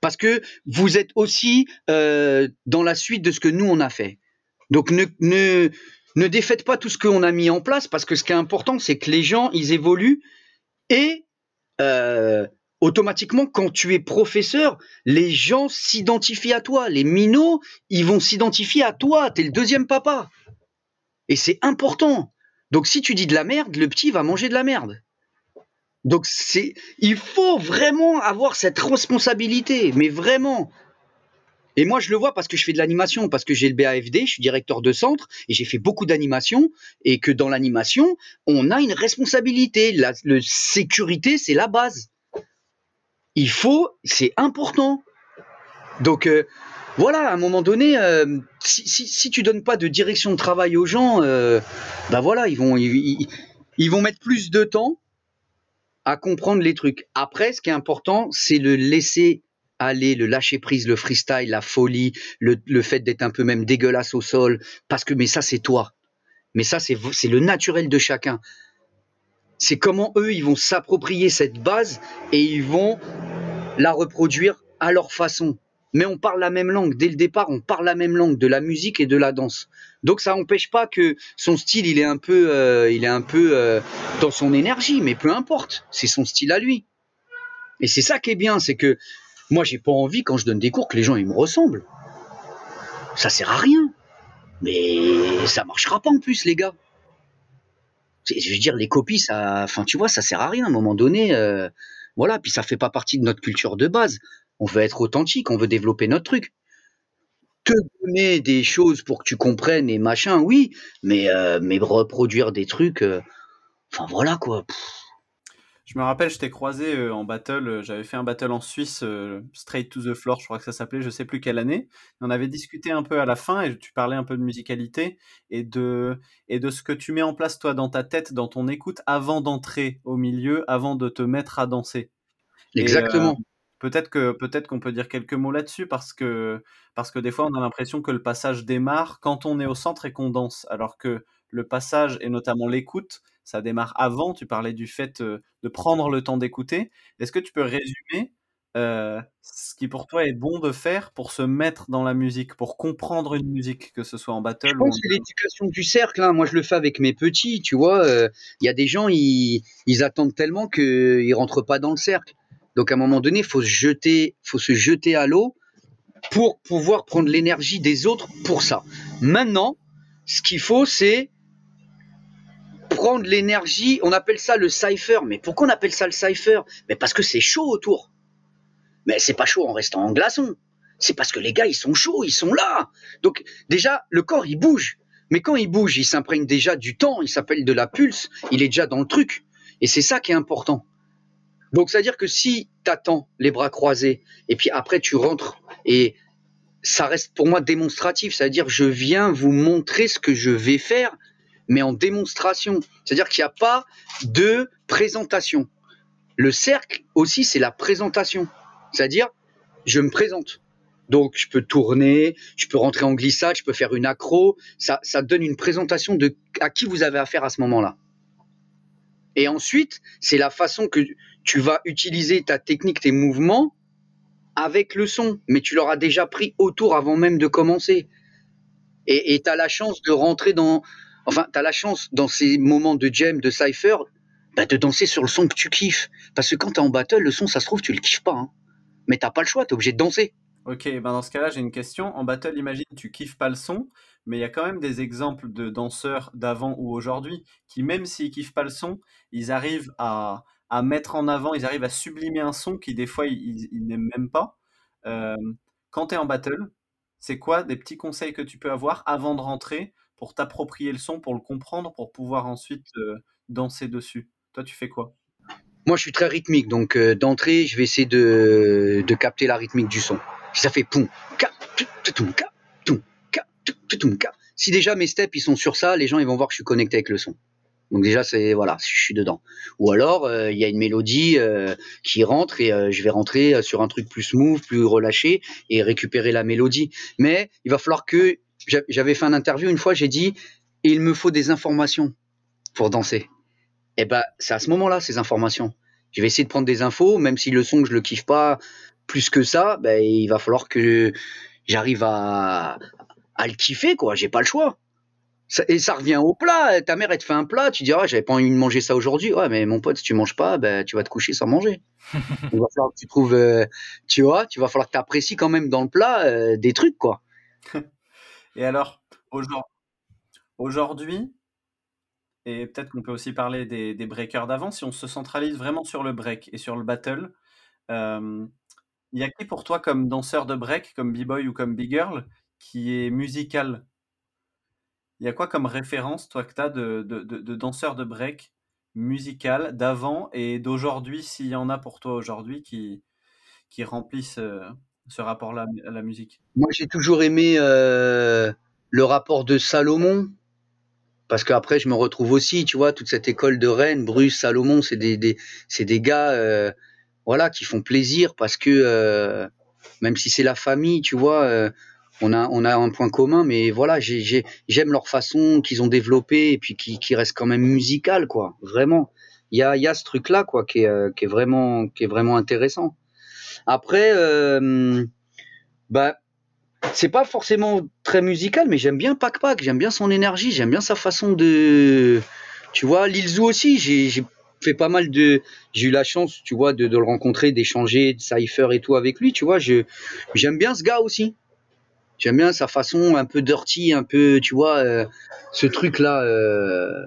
Parce que vous êtes aussi euh, dans la suite de ce que nous, on a fait. Donc, ne, ne, ne défaites pas tout ce qu'on a mis en place, parce que ce qui est important, c'est que les gens, ils évoluent et euh, automatiquement, quand tu es professeur, les gens s'identifient à toi. Les minots, ils vont s'identifier à toi. Tu es le deuxième papa. Et c'est important. Donc, si tu dis de la merde, le petit va manger de la merde. Donc, c'est, il faut vraiment avoir cette responsabilité, mais vraiment. Et moi, je le vois parce que je fais de l'animation, parce que j'ai le BAFD, je suis directeur de centre et j'ai fait beaucoup d'animation. Et que dans l'animation, on a une responsabilité. La sécurité, c'est la base. Il faut, c'est important. Donc euh, voilà, à un moment donné, euh, si, si, si, tu donnes pas de direction de travail aux gens, euh, ben voilà, ils vont, ils vont mettre plus de temps à comprendre les trucs. Après, ce qui est important, c'est le laisser aller, le lâcher prise, le freestyle, la folie, le, le fait d'être un peu même dégueulasse au sol, parce que mais ça c'est toi. Mais ça c'est le naturel de chacun. C'est comment eux ils vont s'approprier cette base et ils vont la reproduire à leur façon. Mais on parle la même langue dès le départ, on parle la même langue de la musique et de la danse. Donc ça n'empêche pas que son style il est un peu, euh, il est un peu euh, dans son énergie, mais peu importe, c'est son style à lui. Et c'est ça qui est bien, c'est que moi, j'ai pas envie, quand je donne des cours, que les gens ils me ressemblent. Ça sert à rien. Mais ça marchera pas en plus, les gars. Je veux dire, les copies, ça, enfin, tu vois, ça sert à rien. À un moment donné, euh, voilà. Puis ça fait pas partie de notre culture de base. On veut être authentique, on veut développer notre truc. Te donner des choses pour que tu comprennes et machin, oui. Mais, euh, mais reproduire des trucs, euh, enfin voilà quoi. Je me rappelle, je t'ai croisé euh, en battle, euh, j'avais fait un battle en Suisse, euh, Straight to the Floor, je crois que ça s'appelait, je sais plus quelle année. On avait discuté un peu à la fin et tu parlais un peu de musicalité et de, et de ce que tu mets en place toi dans ta tête, dans ton écoute, avant d'entrer au milieu, avant de te mettre à danser. Exactement. Peut-être que peut-être qu'on peut dire quelques mots là-dessus parce que parce que des fois on a l'impression que le passage démarre quand on est au centre et qu'on danse, alors que le passage et notamment l'écoute, ça démarre avant. Tu parlais du fait de prendre le temps d'écouter. Est-ce que tu peux résumer euh, ce qui pour toi est bon de faire pour se mettre dans la musique, pour comprendre une musique, que ce soit en battle je pense ou c'est l'éducation du cercle. Hein. Moi, je le fais avec mes petits. Tu vois, il euh, y a des gens, ils, ils attendent tellement qu'ils rentrent pas dans le cercle. Donc, à un moment donné, faut se jeter, faut se jeter à l'eau pour pouvoir prendre l'énergie des autres pour ça. Maintenant, ce qu'il faut, c'est prendre l'énergie, on appelle ça le cipher. Mais pourquoi on appelle ça le cipher? Mais parce que c'est chaud autour. Mais c'est pas chaud en restant en glaçon. C'est parce que les gars, ils sont chauds, ils sont là. Donc déjà, le corps, il bouge. Mais quand il bouge, il s'imprègne déjà du temps, il s'appelle de la pulse, il est déjà dans le truc. Et c'est ça qui est important. Donc, c'est-à-dire que si tu attends les bras croisés, et puis après tu rentres, et ça reste pour moi démonstratif, c'est-à-dire je viens vous montrer ce que je vais faire, mais en démonstration. C'est-à-dire qu'il n'y a pas de présentation. Le cercle aussi, c'est la présentation. C'est-à-dire, je me présente. Donc, je peux tourner, je peux rentrer en glissade, je peux faire une accro. Ça, donne une présentation de à qui vous avez affaire à ce moment-là. Et ensuite, c'est la façon que tu vas utiliser ta technique, tes mouvements avec le son. Mais tu l'auras déjà pris autour avant même de commencer. Et tu as la chance de rentrer dans, Enfin, tu as la chance, dans ces moments de jam, de cypher, bah, de danser sur le son que tu kiffes. Parce que quand tu es en battle, le son, ça se trouve, tu le kiffes pas. Hein. Mais t'as pas le choix, tu es obligé de danser. Ok, ben dans ce cas-là, j'ai une question. En battle, imagine, tu kiffes pas le son, mais il y a quand même des exemples de danseurs d'avant ou aujourd'hui qui, même s'ils kiffent pas le son, ils arrivent à, à, mettre en avant, ils arrivent à sublimer un son qui, des fois, ils, n'aiment même pas. Euh, quand tu es en battle, c'est quoi des petits conseils que tu peux avoir avant de rentrer pour t'approprier le son, pour le comprendre, pour pouvoir ensuite euh, danser dessus. Toi, tu fais quoi? Moi, je suis très rythmique, donc euh, d'entrée, je vais essayer de, de, capter la rythmique du son. Si ça fait poum, ka, tum, ka, tum, ka, tum, ka. Si déjà mes steps ils sont sur ça, les gens ils vont voir que je suis connecté avec le son. Donc déjà c'est voilà, je suis dedans. Ou alors euh, il y a une mélodie euh, qui rentre et euh, je vais rentrer sur un truc plus smooth, plus relâché et récupérer la mélodie. Mais il va falloir que j'avais fait un interview une fois, j'ai dit il me faut des informations pour danser. Et ben c'est à ce moment-là ces informations. Je vais essayer de prendre des infos, même si le son je le kiffe pas plus que ça, ben il va falloir que j'arrive à à le kiffer quoi. J'ai pas le choix. Ça, et ça revient au plat. Ta mère, elle te fait un plat, tu dis, ah, j'avais pas envie de manger ça aujourd'hui. Ouais, mais mon pote, si tu manges pas, ben, tu vas te coucher sans manger. Il va falloir que tu trouves, euh, tu vois, tu vas falloir que tu apprécies quand même dans le plat euh, des trucs, quoi. Et alors, aujourd'hui, et peut-être qu'on peut aussi parler des, breakers d'avant, si on se centralise vraiment sur le break et sur le battle, euh, Il y a qui pour toi comme danseur de break, comme b-boy ou comme b-girl, qui est musical? Il y a quoi comme référence, toi, que tu as de, de, danseur de break musical d'avant et d'aujourd'hui, s'il y en a pour toi aujourd'hui qui, qui remplissent euh, ce rapport-là à la musique? Moi, j'ai toujours aimé euh, le rapport de Salomon. Parce qu'après, je me retrouve aussi, tu vois, toute cette école de Rennes, Bruce, Salomon, c'est des, des des gars, euh, voilà, qui font plaisir parce que euh, même si c'est la famille, tu vois, on a on a un point commun, mais voilà, j'ai j'aime leur façon qu'ils ont développé et puis qui qui reste quand même musical, quoi, vraiment. Il y a y a ce truc là, quoi, qui est vraiment qui est vraiment intéressant. Après, bah c'est pas forcément très musical, mais j'aime bien Pac Pac, j'aime bien son énergie, j'aime bien sa façon de. Tu vois, Lilzou aussi, j'ai fait pas mal de. J'ai eu la chance, tu vois, de, de le rencontrer, d'échanger, de cypher et tout avec lui, tu vois. J'aime bien ce gars aussi. J'aime bien sa façon un peu dirty, un peu, tu vois, euh, ce truc-là. Euh,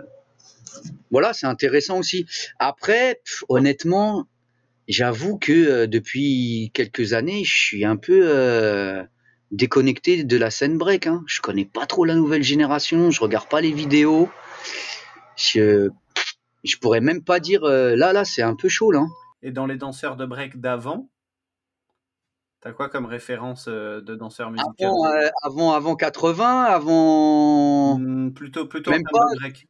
voilà, c'est intéressant aussi. Après, honnêtement, j'avoue que euh, depuis quelques années, je suis un peu déconnecté de la scène break. Hein. Je connais pas trop la nouvelle génération, je regarde pas les vidéos. Je, je pourrais même pas dire euh, là là c'est un peu chaud là. Et dans les danseurs de break d'avant, t'as quoi comme référence euh, de danseurs musicaux? Avant, euh, avant, avant 80, avant hmm, plutôt plutôt même pas. break.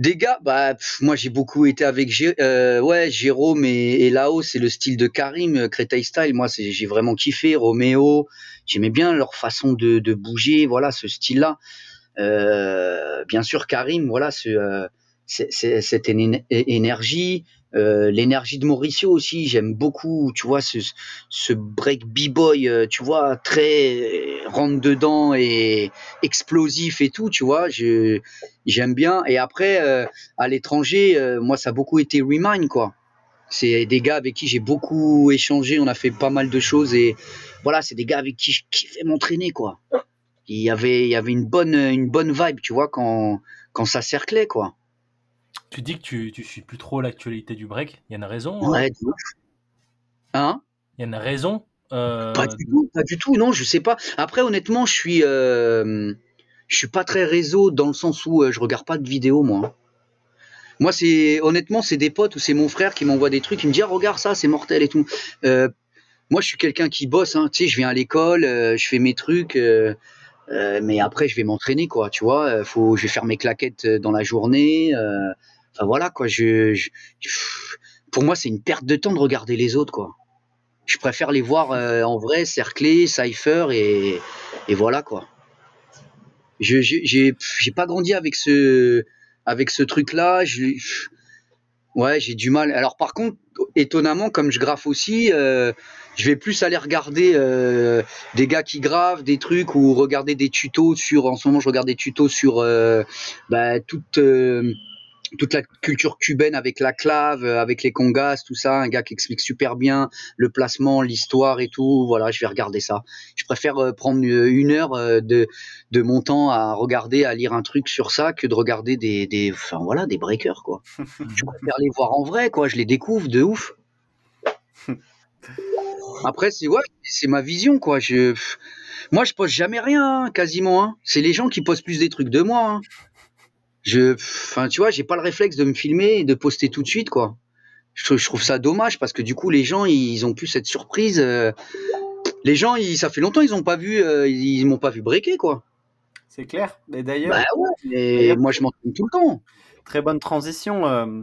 Des gars, bah moi j'ai beaucoup été avec ouais Jérôme et, et Lao, c'est le style de Karim, Créteil Style. Moi j'ai vraiment kiffé Roméo. J'aimais bien leur façon de, de bouger, voilà ce style-là. bien sûr Karim, voilà ce cette énergie, euh, l'énergie de Mauricio aussi, j'aime beaucoup, tu vois, ce, ce break b-boy, euh, tu vois, très rentre dedans et explosif et tout, tu vois, j'aime bien. Et après, euh, à l'étranger, moi, ça a beaucoup été Remind, quoi. C'est des gars avec qui j'ai beaucoup échangé, on a fait pas mal de choses et voilà, c'est des gars avec qui je kiffais m'entraîner, quoi. Il y avait, il y avait une bonne, une bonne vibe, tu vois, quand, quand ça cerclait, quoi. Tu dis que tu, tu suis plus trop l'actualité du break. Il y en a raison hein Ouais, Hein? Il y en a raison euh, Pas du tout, pas du tout, non, je sais pas. Après, honnêtement, je suis, euh, je suis pas très réseau dans le sens où euh, je regarde pas de vidéos, moi. Moi, c'est honnêtement, c'est des potes ou c'est mon frère qui m'envoie des trucs, il me dit ah, regarde ça, c'est mortel et tout. moi, je suis quelqu'un qui bosse, hein. tu sais, je viens à l'école, je fais mes trucs. Mais après, je vais m'entraîner, quoi. Tu vois, faut, je vais faire mes claquettes dans la journée. Enfin voilà quoi. Je, pour moi, c'est une perte de temps de regarder les autres quoi. Je préfère les voir euh, en vrai, cerclés, cipher et, et voilà quoi. Je j'ai pas grandi avec ce avec ce truc là. Ouais, j'ai du mal. Alors par contre, étonnamment, comme je graffe aussi, euh, je vais plus aller regarder euh, des gars qui gravent des trucs ou regarder des tutos sur. En ce moment, je regarde des tutos sur bah, toute toute la culture cubaine avec la clave, euh, avec les congas, tout ça, un gars qui explique super bien le placement, l'histoire et tout. Voilà, je vais regarder ça. Je préfère euh, prendre euh, une heure de, de mon temps à regarder, à lire un truc sur ça que de regarder des, des enfin voilà, des breakers quoi. je préfère les voir en vrai quoi. Je les découvre de ouf. Après c'est ouais, c'est ma vision quoi. Je moi je poste jamais rien hein, quasiment. Hein. C'est les gens qui postent plus des trucs de moi. Hein je, enfin, tu vois, j'ai pas le réflexe de me filmer et de poster tout de suite, quoi. Je, trouve ça dommage parce que du coup, les gens, ils ont plus cette surprise. Euh, les gens, ils, ça fait longtemps, ils ont pas vu, euh, ils, m'ont pas vu breaker, quoi. C'est clair. Mais d'ailleurs, bah ouais, moi, je m'entraîne tout le temps. Très bonne transition. Euh,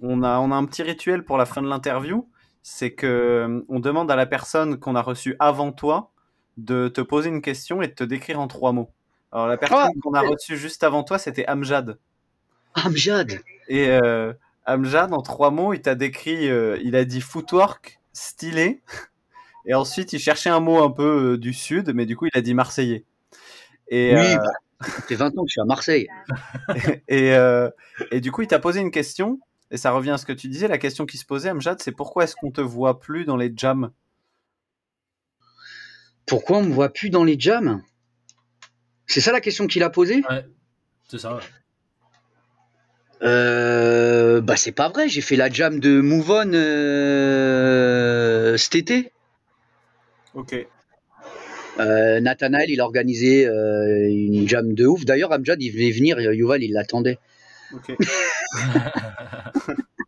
on a, on a un petit rituel pour la fin de l'interview. C'est que on demande à la personne qu'on a reçue avant toi de te poser une question et de te décrire en trois mots. Alors, la personne ah, qu'on a reçue juste avant toi, c'était Amjad. Amjad Et euh, Amjad, en trois mots, il t'a décrit, euh, il a dit footwork, stylé, et ensuite il cherchait un mot un peu euh, du sud, mais du coup il a dit marseillais. Et, oui, bah, ça fait 20 ans que je suis à Marseille. et, et, du coup il t'a posé une question, et ça revient à ce que tu disais, la question qui se posait, Amjad, c'est pourquoi est-ce qu'on te voit plus dans les jams? Pourquoi on me voit plus dans les jams? C'est ça la question qu'il a posée? Ouais, c'est ça. Euh, bah c'est pas vrai, j'ai fait la jam de Move On euh, cet été. Ok. Euh, Nathanaël, il a organisé euh, une jam de ouf. D'ailleurs, Amjad, il venait venir, Yuval, il l'attendait. Ok.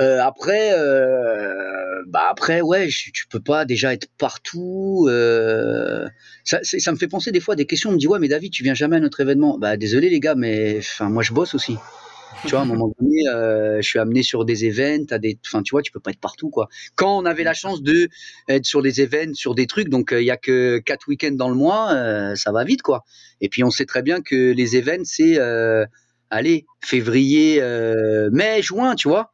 Euh, après, euh, bah après, ouais, tu peux pas déjà être partout. euh, ça, ça me fait penser des fois à des questions. On me dit, ouais, mais David, tu viens jamais à notre événement. Bah, désolé les gars, mais moi, je bosse aussi. Tu vois, à un moment donné, euh, je suis amené sur des events, à des, enfin, tu vois, tu peux pas être partout, quoi. Quand on avait la chance de sur des events, sur des trucs, donc il y a que quatre week-ends dans le mois, ça va vite, quoi. Et puis on sait très bien que les events, c'est, allez, février, euh, mai, juin, tu vois.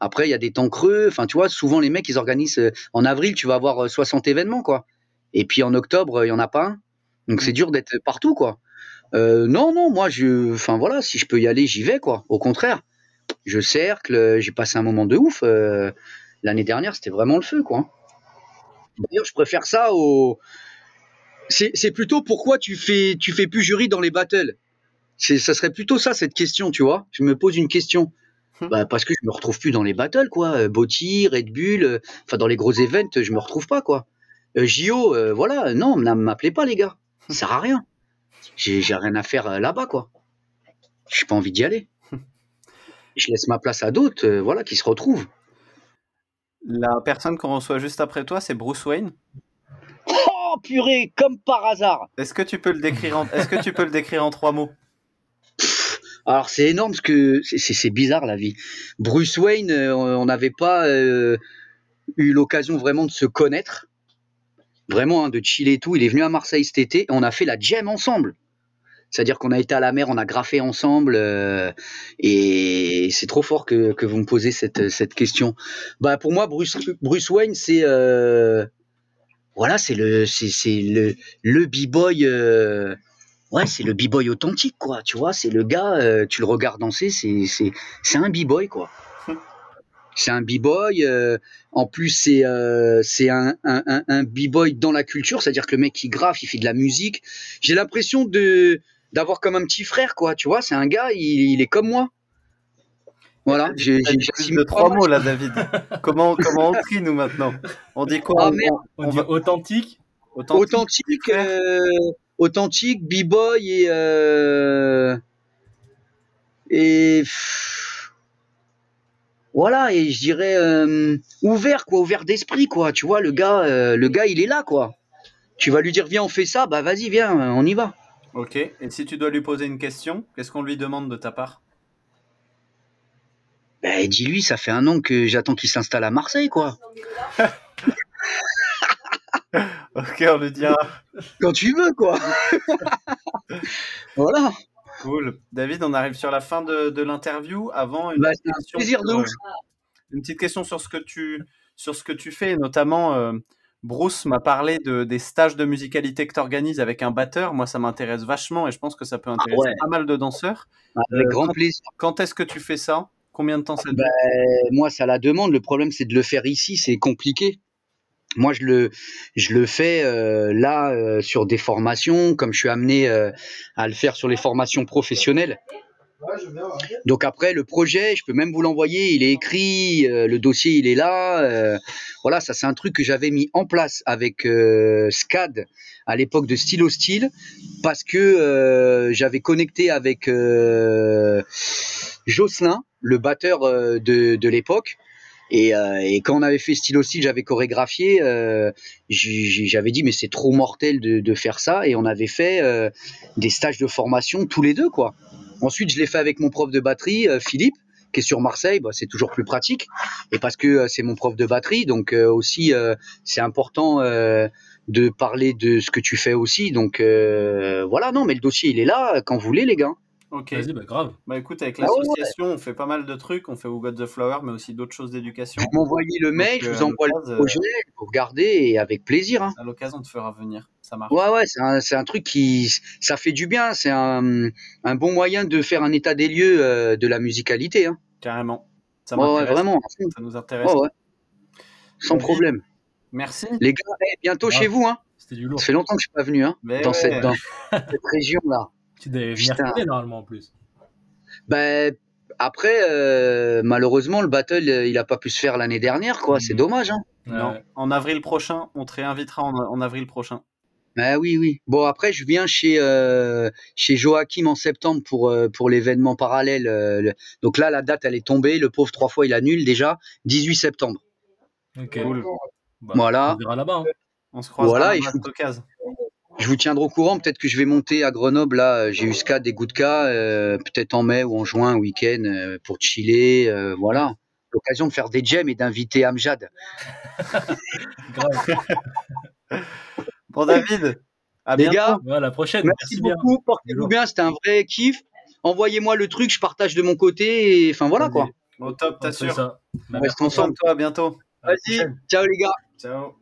Après, il y a des temps creux. Enfin, tu vois, souvent les mecs, ils organisent. euh, En avril, tu vas avoir euh, 60 événements, quoi. Et puis en octobre, euh, il y en a pas un. Donc c'est dur d'être partout, quoi. Euh, non, non, moi, je, enfin voilà, si je peux y aller, j'y vais, quoi. Au contraire, je cercle. euh, J'ai passé un moment de ouf. euh, L'année dernière, c'était vraiment le feu, quoi. D'ailleurs, je préfère ça au. C'est c'est plutôt pourquoi tu fais, tu fais plus jury dans les battles. C'est, ça serait plutôt ça cette question, tu vois. Je me pose une question. Bah, parce que je me retrouve plus dans les battles, quoi. Euh, Botti, Red Bull, euh, enfin dans les gros events, je me retrouve pas, quoi. Euh, JO, euh, voilà, non, ne m'appelez pas, les gars. Ça sert à rien. J'ai j'ai rien à faire là-bas, quoi. J'ai pas envie d'y aller. Je laisse ma place à d'autres, euh, voilà, qui se retrouvent. La personne qu'on reçoit juste après toi, c'est Bruce Wayne. Oh purée, comme par hasard. Est-ce que tu peux le décrire en, est-ce que tu peux le décrire en trois mots? Alors c'est énorme parce que c'est- bizarre la vie. Bruce Wayne, euh, on n'avait pas euh, eu l'occasion vraiment de se connaître, vraiment hein, de chiller et tout. Il est venu à Marseille cet été et on a fait la jam ensemble. C'est-à-dire qu'on a été à la mer, on a graffé ensemble euh, et c'est trop fort que, vous me posez cette, question. Bah pour moi Bruce, Wayne c'est voilà c'est le c'est le le b-boy ouais c'est le b-boy authentique quoi tu vois c'est le gars euh, tu le regardes danser c'est c'est c'est un b-boy quoi c'est un b-boy euh, en plus c'est euh, c'est un, un, un, un b-boy dans la culture c'est à dire que le mec il graffe il fait de la musique j'ai l'impression de d'avoir comme un petit frère quoi tu vois c'est un gars il, il est comme moi voilà j'ai trois mots là, David. comment comment on trie nous maintenant? On dit quoi? Ah, On- merde. On, On dit va- authentique. Authentique. authentique, euh, authentique, b-boy et euh, et pff, voilà et je dirais euh, ouvert quoi, ouvert d'esprit quoi. Tu vois le gars, euh, le gars il est là quoi. Tu vas lui dire viens on fait ça, bah vas-y viens on y va. Ok. Et si tu dois lui poser une question, qu'est-ce qu'on lui demande de ta part? Bah dis-lui ça fait un an que j'attends qu'il s'installe à Marseille quoi. Ok, on lui dira. Quand tu veux quoi. voilà. Cool. David, on arrive sur la fin de, de l'interview. Avant, une Bah, un de ouf. euh, Une petite question sur ce que tu, sur ce que tu fais, notamment. euh, Bruce m'a parlé de, des stages de musicalité que tu organises avec un batteur. Moi, ça m'intéresse vachement et je pense que ça peut intéresser ouais. pas mal de danseurs. Avec Euh, grand quand- plaisir. Quand est-ce que tu fais ça? Combien de temps ça dure? Ben, moi, ça la demande. Le problème, c'est de le faire ici, c'est compliqué. Moi, je le, je le fais euh, là euh, sur des formations, comme je suis amené euh, à le faire sur les formations professionnelles. Donc après, le projet, je peux même vous l'envoyer. Il est écrit, le dossier, il est là. voilà, ça, c'est un truc que j'avais mis en place avec SCAD à l'époque de Stylo Style, parce que j'avais connecté avec Jocelyn, le batteur de, de l'époque. Et, euh, et quand on avait fait Stylo Style, j'avais chorégraphié. euh, j'avais dit mais c'est trop mortel de, de faire ça. Et on avait fait euh, des stages de formation tous les deux quoi. Ensuite, je l'ai fait avec mon prof de batterie, euh, Philippe, qui est sur Marseille. Bah, c'est toujours plus pratique. Et parce que euh, c'est mon prof de batterie, donc euh, aussi c'est important de parler de ce que tu fais aussi. Donc voilà, non, mais le dossier il est là quand vous voulez les gars. Ok. Vas-y, bah grave. Bah écoute, avec Ah ouais, l'association, on fait pas mal de trucs. On fait Who Got the Flower, mais aussi d'autres choses d'éducation. Vous m'envoyez le mail, Donc, je euh, vous envoie le projet, vous regardez et avec plaisir. hein. À l'occasion, on te fera venir. Ça marche. Ouais, ouais, c'est un, c'est un truc qui, ça fait du bien. C'est un, un bon moyen de faire un état des lieux euh, de la musicalité. Hein. Carrément. Ça Ouais, ouais, m'intéresse. vraiment. Ça nous intéresse. Ouais, ouais. Sans problème. Merci. Les gars, eh, bientôt Ouais. chez vous. Hein. C'était du lourd. Ça fait longtemps que je suis pas venu hein, dans, ouais. cette, dans cette région-là. Tu devais venir Putain. filmer normalement en plus. Ben, après, euh, malheureusement, le battle, euh, il a pas pu se faire l'année dernière. quoi. C'est Mhm. dommage. Hein. Non, en avril prochain, on te réinvitera en, en avril prochain. Bah oui, oui. Bon, après, je viens chez, euh, chez Joachim en septembre pour, euh, pour l'événement parallèle. euh, le- Donc là, la date, elle est tombée. Le pauvre, trois fois, il annule déjà. 18 septembre. Ok. Cool. Bah, Voilà. On verra là-bas. hein. On se croise Voilà, à et la je-. Je vous tiendrai au courant. Peut-être que je vais monter à Grenoble. Là, j'ai eu SCA, des cas. euh, peut-être en mai ou en juin, un week-end, euh, pour chiller. euh, voilà. L'occasion de faire des jams et d'inviter Amjad. Bon, David, à Les bientôt. gars, Ouais, à la prochaine. merci, beaucoup. Portez-vous bien. C'était un vrai kiff. Envoyez-moi le truc, je partage de mon côté. Et enfin, voilà quoi. Au top, On fait t'assures. ça. On reste ensemble. Toi, à bientôt. Vas-y. Ciao les gars. Ciao.